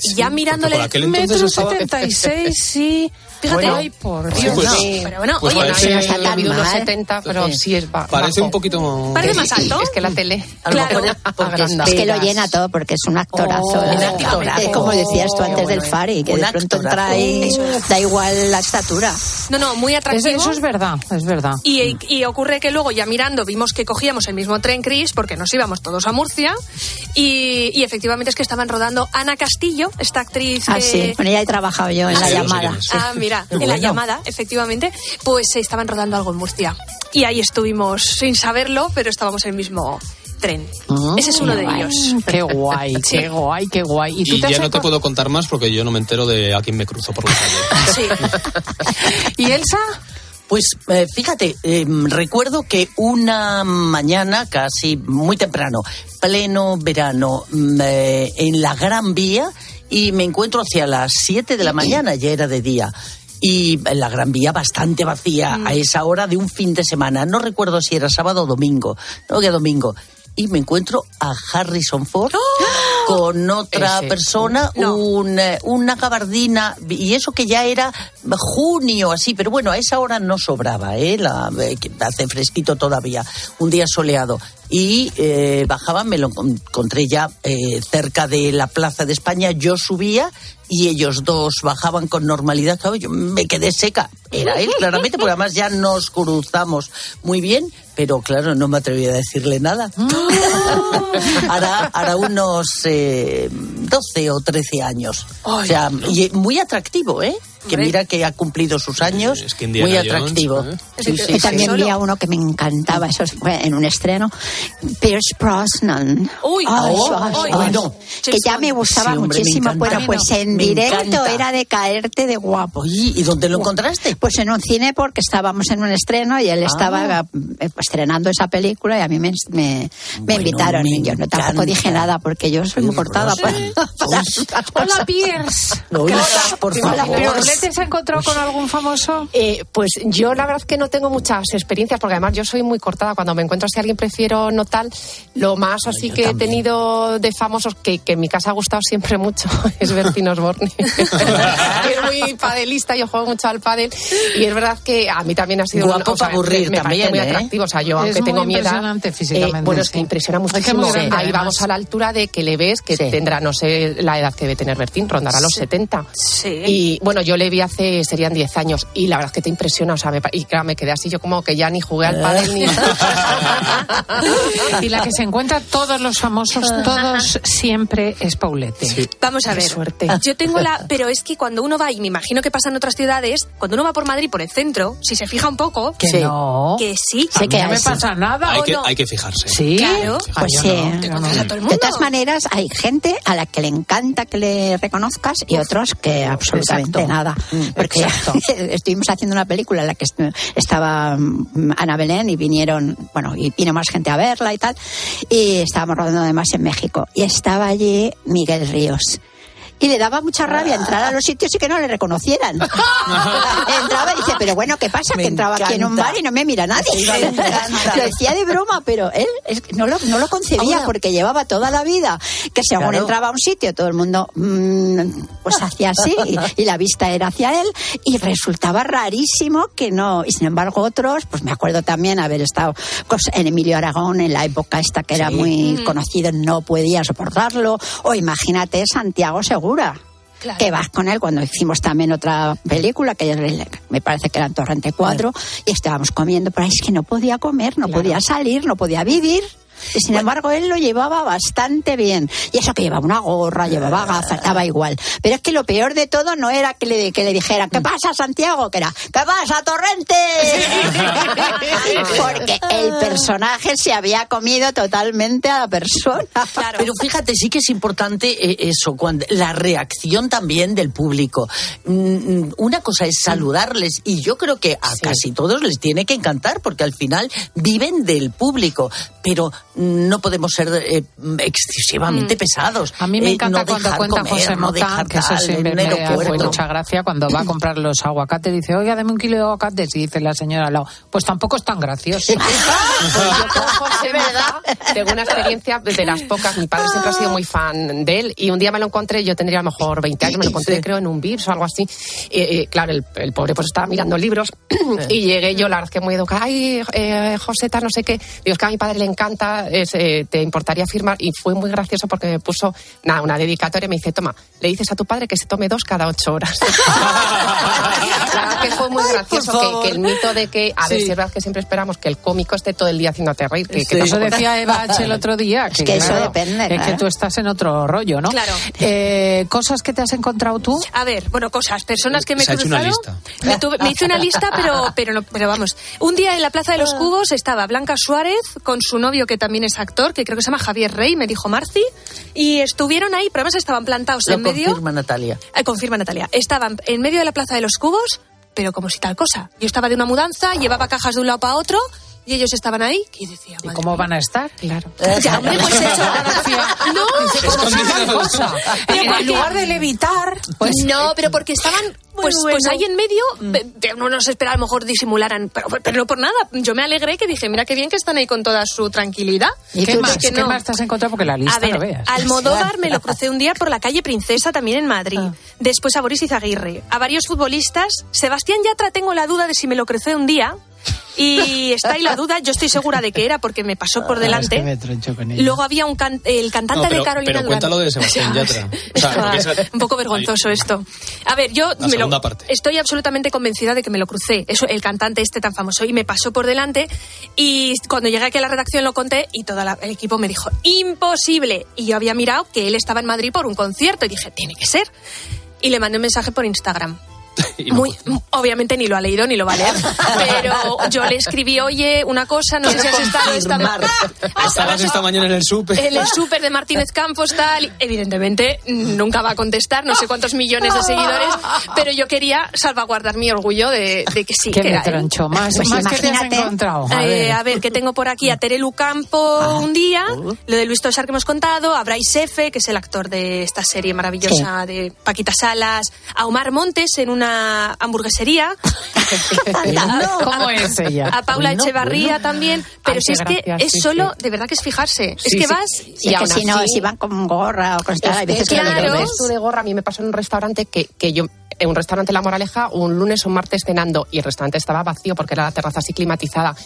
y ya mirándole... por aquel entonces Metro estaba- 76, sí. Fíjate. Ay, por Sí, Dios. pues- Sí. Pero bueno, pues oye, parece- no, no está tan mal. 70, pero sí es ba- Parece bajo. un poquito... ¿Parece más alto? Es que la tele Claro. Es que lo llena todo porque es un actorazo. Oh, actorazo. Es como decías tú antes del Fari, que de pronto actorazo. entra y Eso da igual la estatura. No, no, muy atractivo. Eso es verdad, es verdad. Y, y ocurre que luego ya mirando vimos que cogíamos el mismo tren, Chris, porque nos íbamos todos a Murcia. Y, y efectivamente es que estaban rodando Ana Castillo, esta actriz Ah, que... sí, con ella he trabajado yo en Ah, la sí. llamada. Ah, mira, en la bueno. llamada, efectivamente, pues estaban rodando algo en Murcia. Y ahí estuvimos sin saberlo, pero estábamos en el mismo tren. Ese es uno de Guay. ellos. Qué guay, Sí. qué guay, qué guay. ¿Y tú Y te has ya no te puedo contar más porque yo no me entero de a quién me cruzo por la calle. ¿Y Elsa? Pues eh, fíjate, eh, recuerdo que una mañana, casi muy temprano, pleno verano, mm, eh, en la Gran Vía, y me encuentro hacia las 7 de la mañana, ya era de día. Y la Gran Vía bastante vacía a esa hora de un fin de semana. No recuerdo si era sábado o domingo. No, que domingo. Y me encuentro a Harrison Ford con otra Ese. persona, un, eh, una gabardina, y eso que ya era junio, así, pero bueno, a esa hora no sobraba, ¿eh? La, eh, hace fresquito todavía, un día soleado. Y eh, bajaba, me lo encontré ya eh, cerca de la Plaza de España, yo subía y ellos dos bajaban con normalidad. Claro, yo me quedé seca. Era él, claramente, porque además ya nos cruzamos muy bien, pero claro, no me atreví a decirle nada. hará, hará unos eh, 12 o 13 años. O sea, y muy atractivo, ¿eh? Que mira que ha cumplido sus años. que muy Jones, atractivo. ¿eh? Sí, sí, Yo también sí. vi a uno que me encantaba, eso fue en un estreno, Pierce Brosnan. Uy, oh, ay, ay, bueno. que ya me gustaba Sí, hombre, me muchísimo. Bueno, pues en Me directo encanta. era de caerte de guapo. ¿Y dónde lo encontraste? Pues en un cine porque estábamos en un estreno y él Ah. estaba eh, estrenando esa película y a mí me, me, me Bueno, invitaron. me y yo no tampoco dije nada porque yo soy muy cortada. para- Hola. Pierce. Uy, por Hola, favor. Pierce. ¿Se ha encontrado con algún famoso? Eh, pues yo la verdad es que no tengo muchas experiencias, porque además yo soy muy cortada. Cuando me encuentro si alguien prefiero no tal, lo más así que he tenido de famosos que, que en mi casa ha gustado siempre mucho es Bertín Osborne. es muy padelista, yo juego mucho al pádel y es verdad que a mí también ha sido Guapo o sea, aburrir me, me también, muy ¿eh? atractivo. O sea, yo Es aunque tengo mi edad, impresionante físicamente, eh, bueno, es sí. que impresiona Es que muchísimo. grande, Ahí además. vamos a la altura de que le ves que tendrá, no sé la edad que debe tener Bertín, rondará los 70. Sí. Y bueno, yo le vi hace, serían 10 años, y la verdad es que te impresiona, o sea, me y claro, me quedé así, yo como que ya ni jugué al pádel ni... Y la que se encuentra todos los famosos, todos siempre es Paulette. Vamos a Qué ver. suerte. Yo tengo la. Pero es que cuando uno va, y me imagino que pasa en otras ciudades, cuando uno va por Madrid, por el centro, si se fija un poco. Que Sí. no. Que sí. Mí no me sí. pasa nada. Hay ¿o que, no? hay que fijarse. Sí. Claro. Pues yo sí. no, Te yo no. conoces a todo el De mundo. todas maneras, hay gente a la que le encanta que le reconozcas y otros que absolutamente Exacto. nada. Porque Exacto. estuvimos haciendo una película en la que est- estaba mm, Ana Belén y vinieron, bueno, y vino más gente a verla y tal. Y estábamos rodando además en México. Y estaba allí Miguel Ríos. Y le daba mucha rabia entrar a los sitios y que no le reconocieran. entraba y dice, pero bueno, ¿qué pasa? Me que entraba aquí en un encanta. bar y no me mira nadie. Me encanta. Lo decía de broma, pero él no, lo, no lo concebía Ahora- porque llevaba toda la vida que según Claro. entraba a un sitio todo el mundo mm, pues hacía así y, y la vista era hacia él y resultaba rarísimo que no y sin embargo otros pues me acuerdo también haber estado en Emilio Aragón en la época esta que era Sí. muy conocido no podía soportarlo o imagínate Santiago Segura. Claro. que vas con él cuando hicimos también otra película que me parece que era en Torrente 4 y estábamos comiendo pero es que no podía comer no podía salir no podía vivir y sin embargo, él lo llevaba bastante bien. Y eso que llevaba una gorra, llevaba gafas, estaba igual. Pero es que lo peor de todo no era que le, que le dijeran, ¿qué pasa, Santiago? Que era, ¿qué pasa, Torrente? Porque el personaje se había comido totalmente a la persona. Pero fíjate, sí que es importante eh, eso, cuando, la reacción también del público. Mm, Una cosa es saludarles y yo creo que a casi todos les tiene que encantar porque al final viven del público, pero no podemos ser eh, excesivamente pesados. A mí me Eh, encanta no cuando cuenta comer, José Mota, que eso siempre me hace mucha gracia cuando va a comprar los aguacates. Dice, oiga, dame un kilo de aguacates. Y dice la señora al lado, pues tampoco es tan gracioso. Pues yo con José Mota tengo una experiencia de las pocas. Mi padre siempre ha sido muy fan de él y un día me lo encontré, yo tendría a lo mejor 20 años, me lo encontré creo en un VIPS o algo así. Y, y, claro, el, el pobre pues estaba mirando libros y llegué yo, la verdad que muy educada, ay, eh, Joseta, no sé qué. Digo, es que a mi padre le encanta, es, eh, te importaría firmar. Y fue muy gracioso porque me puso nada, una dedicatoria y me dice, toma, le dices a tu padre que se tome dos cada ocho horas. la verdad que fue muy gracioso que, que el mito de que, a ver, Sí. si es verdad que siempre esperamos que el cómico esté todo el día haciéndote reír. Que, que Sí. Eso tampoco- decía Eva H. el otro día. Es que eso depende, Es que claro. tú estás en otro rollo, ¿no? Claro. Eh, cosas que te has encontrado tú. A ver, bueno, cosas, personas que me he Se lista. Me, tuve- me hice una lista, pero, pero, no- pero vamos. Un día en la Plaza de los Cubos estaba Blanca Suárez con su novio, que también es actor, que creo que se llama Javier Rey, me dijo Marci, y estuvieron ahí, pero además estaban plantados Lo en medio. confirma Natalia. Eh, confirma Natalia. Estaban en medio de la Plaza de los Cubos, pero como si tal cosa. Yo estaba de una mudanza, llevaba cajas de un lado para otro y ellos estaban ahí. Y decía, ¿Y cómo van a estar? Claro. Ya, hombre, pues eso. No, Dice, ¿cómo se llama la cosa? En lugar de levitar, pues no, pero porque estaban pues, pues ahí en medio, uno no se espera a lo mejor disimularan, pero, pero no por nada. Yo me alegré que dije, mira qué bien que están ahí con toda su tranquilidad. ¿Qué más? Que ¿Qué no. más has encontrado? Porque la lista A ver, no veas. Almodóvar me lo crucé un día por la calle Princesa, también en Madrid. Ah. Después a Boris Izaguirre. A varios futbolistas. Sebastián Yatra tengo la duda de si me lo crucé un día. Y está ahí la duda, yo estoy segura de que era porque me pasó por delante. Luego había un can- el cantante No, pero, de Carolina pero cuéntalo Durán. de Sebastián Yatra. O sea, porque esa- un poco vergonzoso esto. A ver, yo La me lo- estoy absolutamente convencida de que me lo crucé. Eso, el cantante este tan famoso. Y me pasó por delante. Y cuando llegué aquí a la redacción lo conté y todo la- el equipo me dijo, imposible. Y yo había mirado que él estaba en Madrid por un concierto. Y dije, tiene que ser. Y le mandé un mensaje por Instagram. Muy, obviamente ni lo ha leído ni lo va a leer, pero yo le escribí, oye, una cosa, no sé si has estado esta, Estabas esta mañana en el súper. en el súper de Martínez Campos, tal. Evidentemente, nunca va a contestar, no sé cuántos millones de seguidores, pero yo quería salvaguardar mi orgullo de, de que sí, Qué que era él. metroncho, más, Pues más que te has imagínate. encontrado. A Eh, ver. a ver, que tengo por aquí a Terelu Campo un día, lo de Luis Tosar que hemos contado, a Bryce F., que es el actor de esta serie maravillosa de Paquita Salas, a Omar Montes en una hamburguesería. A- ¿Cómo a- es ella? A Paula Bueno, Echevarría bueno. también. Pero Ay, si es que es sí, solo, sí. de verdad que es fijarse. Sí, es que sí. vas. Y que si no, si van con gorra o con tal, hay veces que claro, no ves. de gorra a mí me pasó en un restaurante que, que yo en un restaurante La Moraleja un lunes o un martes cenando y el restaurante estaba vacío porque era la terraza así climatizada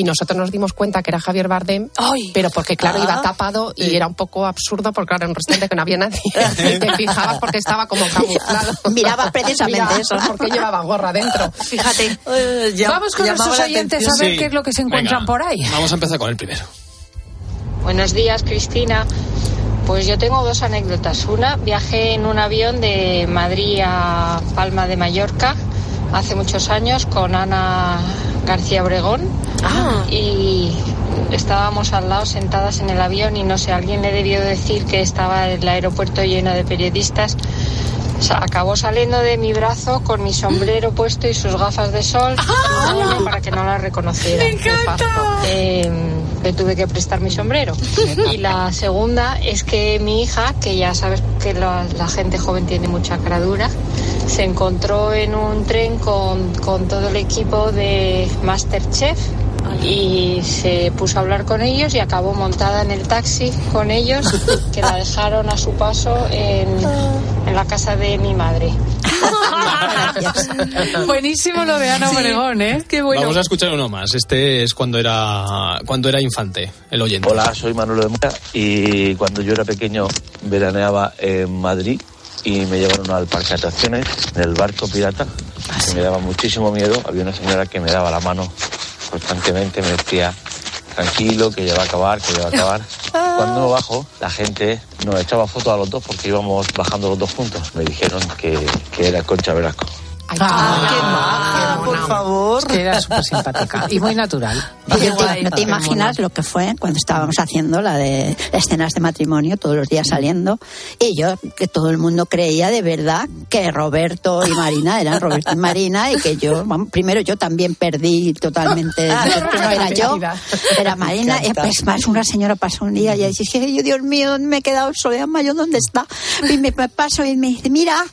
y nosotros nos dimos cuenta que era Javier Bardem pero porque claro Ah. iba tapado y era un poco absurdo porque claro era un restaurante que no había nadie y te fijabas porque estaba como camuflado Miraba precisamente Mirabas eso. porque llevaba gorra dentro fíjate Vamos con nuestros oyentes a ver Sí. qué es lo que se encuentran Venga, por ahí. Vamos a empezar con el primero. Buenos días, Cristina. Pues yo tengo dos anécdotas. Una, viajé en un avión de Madrid a Palma de Mallorca hace muchos años con Ana García Obregón. Y estábamos al lado sentadas en el avión y no sé, alguien le debió decir que estaba el aeropuerto lleno de periodistas. O sea, acabó saliendo de mi brazo con mi sombrero puesto y sus gafas de sol simplemente para que no la reconociera. Le tuve que prestar mi sombrero. Y la segunda es que mi hija, que ya sabes que la, la gente joven tiene mucha caradura, se encontró en un tren con, con todo el equipo de Masterchef y se puso a hablar con ellos y acabó montada en el taxi con ellos que la dejaron a su paso en, en la casa de mi madre. Buenísimo lo de Ana Sí. Obregón, ¿eh? Qué bueno. Vamos a escuchar uno más. Este es cuando era cuando era infante, el oyente. Hola, soy Manuel de Mora y cuando yo era pequeño veraneaba en Madrid y me llevaron al parque de atracciones en el barco pirata que me daba muchísimo miedo. Había una señora que me daba la mano constantemente, me decía tranquilo, que ya va a acabar, que ya va a acabar. Cuando bajo, la gente nos echaba fotos a los dos porque íbamos bajando los dos juntos. Me dijeron que, que era Concha Velasco. Ah, por favor. Que era súper simpática y muy natural. No te, no te imaginas lo que fue cuando estábamos haciendo la de escenas de matrimonio todos los días saliendo. Y yo que todo el mundo creía de verdad que Roberto y Marina eran Roberto y Marina y que yo vamos, primero yo también perdí totalmente que no era yo era Marina. Y pues más una señora pasó un día y dije yo Dios mío me he quedado sola yo dónde está y me, me paso y me dice mira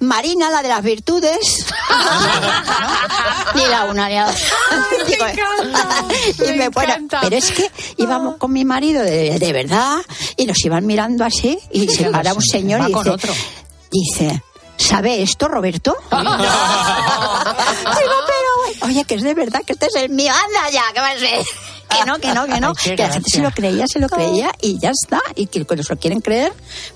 Marina la de las virtudes ni la una ni la otra. Digo, y me, bueno, pero es que íbamos con mi marido de, de verdad y nos iban mirando así y se para un señor Va y con dice, otro. dice, ¿sabe esto, Roberto? Digo, pero, oye, que es de verdad que este es el mío. Anda ya, que va a ser. Que no, que no, que no. Ay, que la gente se lo creía, se lo creía y ya está. Y que cuando se lo quieren creer,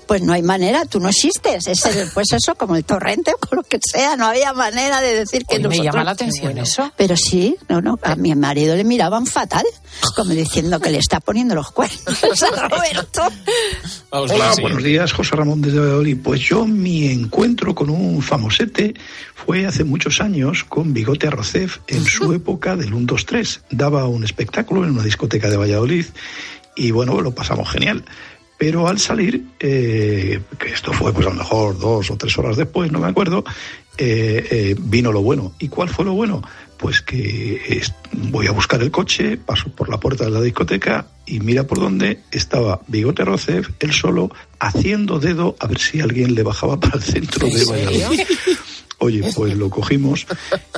pues no hay manera, tú no existes. Es el- pues eso, como el torrente o lo que sea, no había manera de decir que me nosotros- llama la atención eso. Pero sí, no, no, a mi marido le miraban fatal, como diciendo que le está poniendo los cuernos a Roberto. Vamos Hola, siguiente. buenos días, José Ramón desde Valladolid. Pues yo mi encuentro con un famosete fue hace muchos años con Bigote Arrocef en su época del 1, 2, 3. Daba un espectáculo en una discoteca de Valladolid y bueno, lo pasamos genial. Pero al salir, eh, que esto fue pues a lo mejor dos o tres horas después, no me acuerdo, eh, eh, vino lo bueno. ¿Y cuál fue lo bueno? Pues que voy a buscar el coche, paso por la puerta de la discoteca y mira por dónde estaba Bigote Rocef, él solo, haciendo dedo a ver si alguien le bajaba para el centro de Valladolid. Oye, pues lo cogimos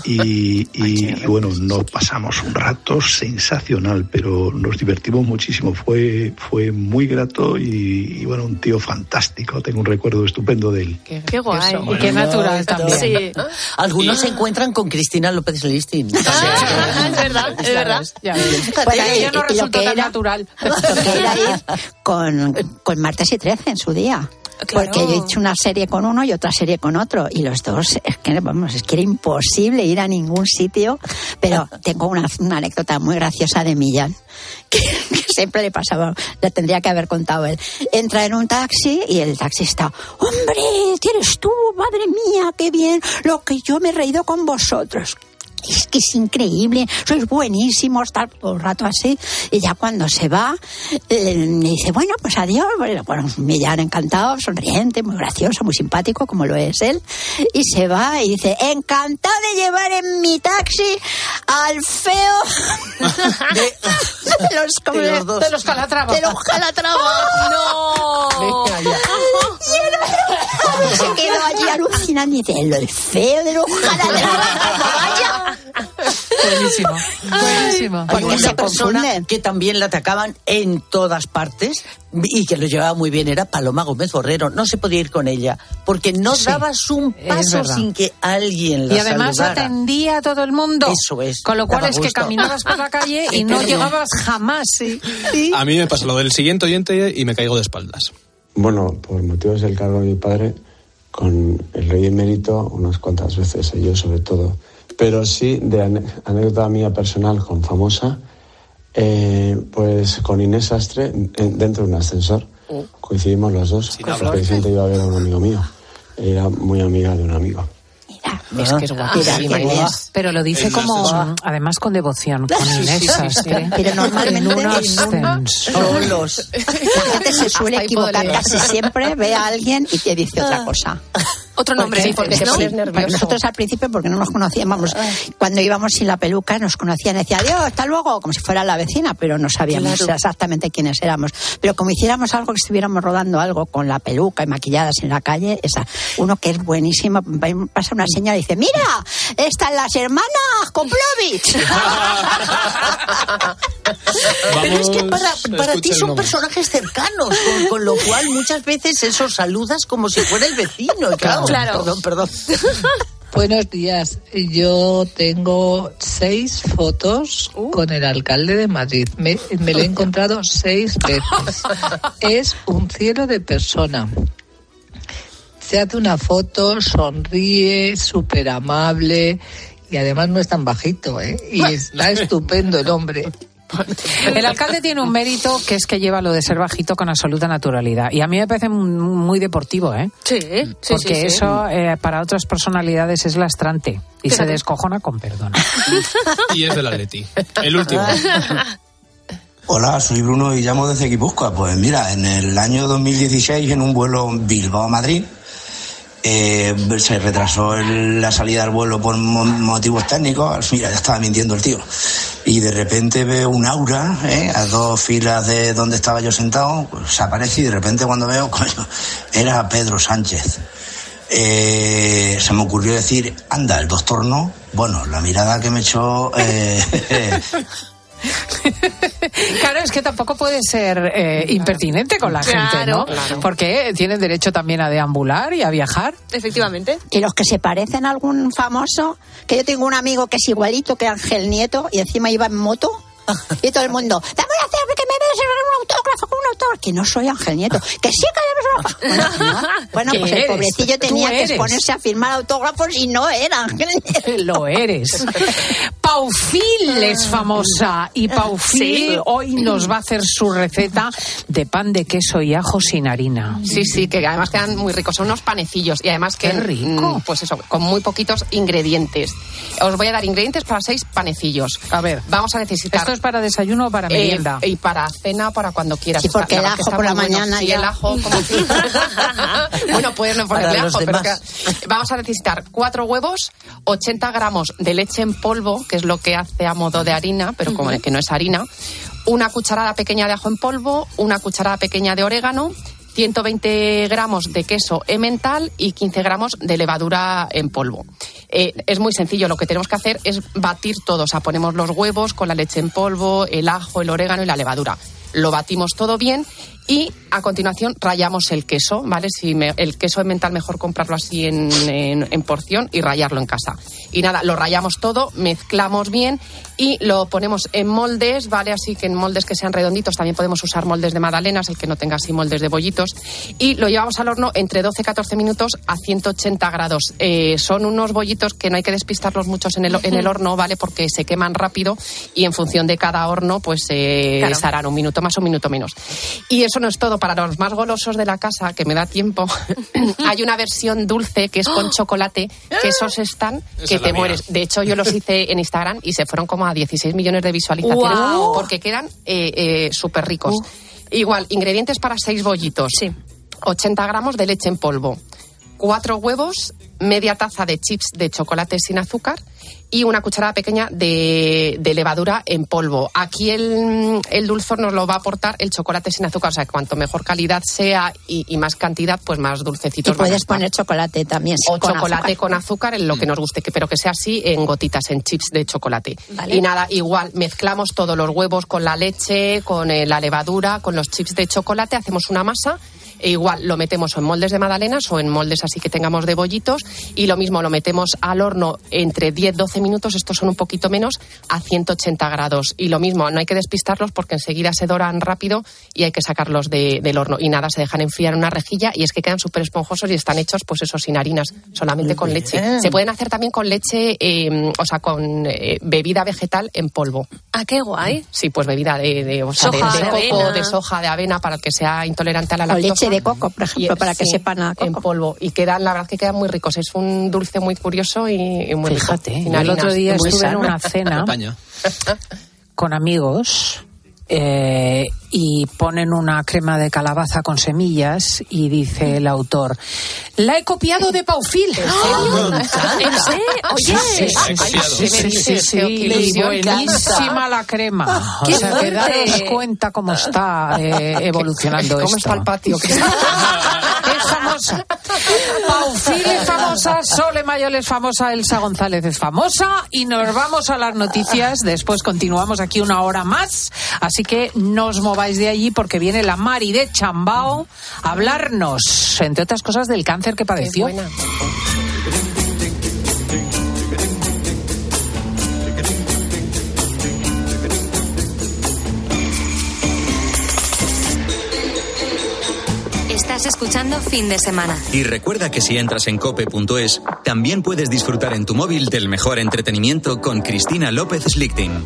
y, y- y bueno, nos pasamos un rato sensacional, pero nos divertimos muchísimo. Fue, fue muy grato y, y, bueno, un tío fantástico. Tengo un recuerdo estupendo de él. Qué guay. Y qué natural también. Sí. Algunos se encuentran con Cristina López Listin. es verdad, es verdad. Ya. Fíjate, Pues a y- ella no resultó que tan era- natural. Lo que era ir con, con martes y 13 en su día. Porque yo he hecho una serie con uno y otra serie con otro. Y los dos, es que, vamos, es que era imposible ir a ningún sitio. Pero tengo una, una anécdota muy graciosa de Millán, que, que siempre le pasaba, la tendría que haber contado él. Entra en un taxi y el taxista, hombre, ¿eres tú? Madre mía, qué bien, lo que yo me he reído con vosotros. Es que es increíble, sois buenísimos, tal, todo el rato así. Y ya cuando se va, eh, me dice, bueno, pues adiós. Bueno, bueno, Millán encantado, sonriente, muy gracioso, muy simpático, como lo es él. Y se va y dice, encantado de llevar en mi taxi al feo de, de los, ¿cómo De los dos. De los Calatrava. De los Calatrava. No. Y él se quedó allí alucinando y dice, el feo de los Calatrava. Vaya. Buenísimo. Buenísimo. Porque se persona que también la atacaban en todas partes y que lo llevaba muy bien era Paloma Gómez Borrero. No se podía ir con ella porque no Sí, dabas un paso sin que alguien la Y además saludara. atendía a todo el mundo. Eso es, Con lo cual es que caminabas por la calle y no llegabas jamás. A mí me pasa lo del siguiente oyente y me caigo de espaldas. Bueno, por motivos del cargo de mi padre, con el rey emérito unas cuantas veces, yo sobre todo. Pero sí, de anécdota mía personal con famosa, eh, pues con Inés Astre en- dentro de un ascensor. Coincidimos los dos. porque Vicente iba a ver a un amigo mío. Era muy amiga de un amigo. Es que es guapísima. Mira bien. Pero lo dice como, además con devoción, con Sí, Inés sí, sí, Sastre. sí. Pero normalmente en un en un- ascensor. Solos. La gente se suele equivocar casi siempre, ve a alguien y te dice otra cosa. Otro nombre, Porque- porque te ¿no? pones Sí, nervioso. porque nosotros al principio, porque no nos conocíamos, cuando íbamos sin la peluca, nos conocían y decían, adiós, hasta luego, como si fuera la vecina, pero no sabíamos Claro. exactamente quiénes éramos. Pero como hiciéramos algo, que estuviéramos rodando algo con la peluca y maquilladas en la calle, esa, uno que es buenísimo, pasa una señora y dice, mira, están las hermanas Koplovich. Pero es que para, para ti son nombre. personajes cercanos, con, con lo cual muchas veces eso saludas como si fuera el vecino. Claro, Claro. Perdón, perdón. Buenos días. Yo tengo seis fotos con el alcalde de Madrid. Me, me lo he encontrado seis veces. Es un cielo de persona. Se hace una foto, sonríe, súper amable y además no es tan bajito, ¿eh? Y está estupendo el hombre. El alcalde tiene un mérito que es que lleva lo de ser bajito con absoluta naturalidad. Y a mí me parece muy, muy deportivo, ¿eh? Sí, sí, Porque sí, sí. eso eh, para otras personalidades es lastrante. Y se descojona con perdón. Y es del Atleti. El último. Hola, soy Bruno y llamo desde Guipúzcoa. Pues mira, en el año 2016, en un vuelo Bilbao-Madrid, eh, se retrasó la salida del vuelo por mo- motivos técnicos. Mira, ya estaba mintiendo el tío. Y de repente veo un aura, ¿eh? a dos filas de donde estaba yo sentado, pues, aparece y de repente cuando veo, coño, era Pedro Sánchez. Eh, se me ocurrió decir, anda, el doctor no. Bueno, la mirada que me echó... Claro, es que tampoco puede ser eh, impertinente con la Claro, gente, ¿no? claro. Porque tienen derecho también a deambular y a viajar. Efectivamente. Y los que se parecen a algún famoso, que yo tengo un amigo que es igualito que Ángel Nieto y encima iba en moto. Y todo el mundo, dame una cerveza que me des un autógrafo con un autógrafo. Que no soy Ángel Nieto. Que sí que debes Bueno, no. Bueno, ¿Qué pues el pobrecillo tenía que eres. ponerse a firmar autógrafos y no era Ángel Nieto. Lo eres. Pa- Paufil es famosa y Paufil Sí. hoy nos va a hacer su receta de pan de queso y ajo sin harina. Sí, sí, que además quedan muy ricos. Son unos panecillos y además que. Qué rico. mm, Pues eso, con muy poquitos ingredientes. Os voy a dar ingredientes para seis panecillos. A ver. Vamos a necesitar. ¿Esto es para desayuno o para eh, merienda? y para cena o para cuando quieras. Sí, porque el ajo por la bueno. mañana Sí, ya. el ajo, como bueno, puedes no ponerle ajo, pero que- vamos a necesitar cuatro huevos, 80 gramos de leche en polvo, que es lo que hace a modo de harina, pero como que no es harina, una cucharada pequeña de ajo en polvo, una cucharada pequeña de orégano, 120 gramos de queso emmental y 15 gramos de levadura en polvo. Eh, es muy sencillo, lo que tenemos que hacer es batir todo, o sea, ponemos los huevos con la leche en polvo, el ajo, el orégano y la levadura. Lo batimos todo bien y a continuación rayamos el queso, ¿vale? Si me- el queso emmental mejor comprarlo así en, en- en porción y rayarlo en casa. Y nada, lo rayamos todo, mezclamos bien y lo ponemos en moldes, ¿vale? Así que en moldes que sean redonditos, también podemos usar moldes de magdalenas, el que no tenga así moldes de bollitos. Y lo llevamos al horno entre 12 y 14 minutos a 180 grados. Eh, son unos bollitos que no hay que despistarlos muchos en el, en el horno, ¿vale? Porque se queman rápido y en función de cada horno, pues eh, Claro. estarán un minuto más o un minuto menos. Y eso no es todo. Para los más golosos de la casa, que me da tiempo, hay una versión dulce que es con chocolate, que esos están Esa que es te mueres. De hecho, yo los hice en Instagram y se fueron como a 16 millones de visualizaciones porque quedan eh, eh, súper ricos. Igual, ingredientes para seis bollitos. 80 gramos de leche en polvo, cuatro huevos, media taza de chips de chocolate sin azúcar y una cucharada pequeña de, de levadura en polvo. Aquí el, el dulzor nos lo va a aportar el chocolate sin azúcar, o sea, que cuanto mejor calidad sea y, y más cantidad, pues más Y dulcecitos van a puedes estar. poner chocolate también. O con chocolate azúcar. con azúcar en lo que nos guste, que, pero que sea así en gotitas, en chips de chocolate. Vale. Y nada, igual, mezclamos todos los huevos con la leche, con eh, la levadura, con los chips de chocolate, hacemos una masa. E igual lo metemos en moldes de magdalenas o en moldes así que tengamos de bollitos y lo mismo lo metemos al horno entre 10-12 minutos, estos son un poquito menos, a 180 grados. Y lo mismo, no hay que despistarlos porque enseguida se doran rápido y hay que sacarlos de- del horno. Y nada, se dejan enfriar en una rejilla y es que quedan súper esponjosos y están hechos pues eso sin harinas, solamente con leche. Se pueden hacer también con leche, eh, o sea, con eh, bebida vegetal en polvo. Ah, qué guay. Sí, pues bebida de, de, o sea, de- Soja, de, de coco, avena. de soja, de avena, para el que sea intolerante a la O lactosa. De coco, por ejemplo, Y- para que sepan a En coco. polvo. Y quedan, la verdad que quedan muy ricos. Es un dulce muy curioso y, y muy rico. Fíjate, yo el otro día estuve en una cena con amigos eh, y ponen una crema de calabaza con semillas y dice el autor, la he copiado de Paufil. ¿En serio? Buenísima la crema. O ¡Qué sea, que daros cuenta cómo está eh, evolucionando ¿Cómo esto. está el patio? Es famosa. Paufil es famosa, Sole Mayol es famosa, Elsa González es famosa y nos vamos a las noticias. Después continuamos aquí una hora más. Así que no os mováis de allí porque viene la Mari de Chambao a hablarnos, entre otras cosas, del cáncer que padeció. Estás escuchando fin de semana. Y recuerda que si entras en cope.es, también puedes disfrutar en tu móvil del mejor entretenimiento con Cristina López Slichting.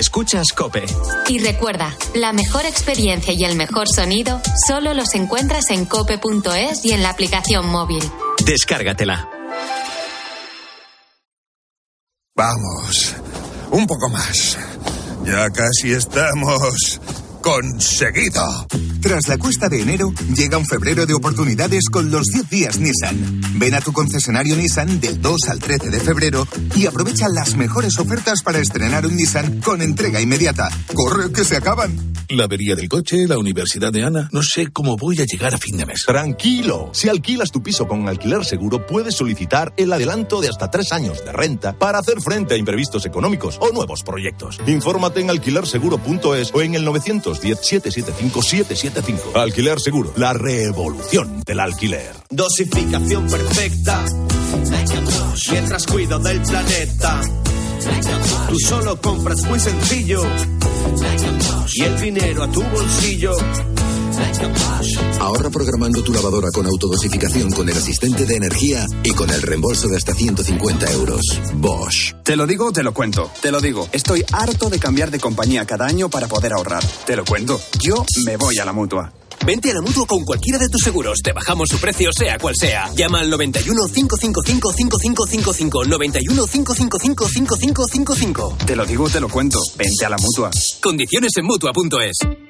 Escuchas Cope. Y recuerda, la mejor experiencia y el mejor sonido solo los encuentras en cope.es y en la aplicación móvil. Descárgatela. Vamos, un poco más. Ya casi estamos conseguido. Tras la cuesta de enero, llega un febrero de oportunidades con los 10 días Nissan. Ven a tu concesionario Nissan del 2 al 13 de febrero y aprovecha las mejores ofertas para estrenar un Nissan con entrega inmediata. ¡Corre que se acaban! La avería del coche, la universidad de Ana. No sé cómo voy a llegar a fin de mes. Tranquilo. Si alquilas tu piso con alquiler seguro, puedes solicitar el adelanto de hasta tres años de renta para hacer frente a imprevistos económicos o nuevos proyectos. Infórmate en alquilerseguro.es o en el 910-775-775. Alquiler Seguro, la revolución del alquiler. Dosificación perfecta. Mientras cuido del planeta. Tú solo compras muy sencillo. Y el dinero a tu bolsillo. Ahorra programando tu lavadora con autodosificación con el asistente de energía y con el reembolso de hasta 150 euros. Bosch. Te lo digo, te lo cuento. Te lo digo. Estoy harto de cambiar de compañía cada año para poder ahorrar. Te lo cuento. Yo me voy a la mutua. Vente a la mutua con cualquiera de tus seguros. Te bajamos su precio, sea cual sea. Llama al 91 555 5555. 91 555 5555. Te lo digo, te lo cuento. Vente a la mutua. Condiciones en mutua.es.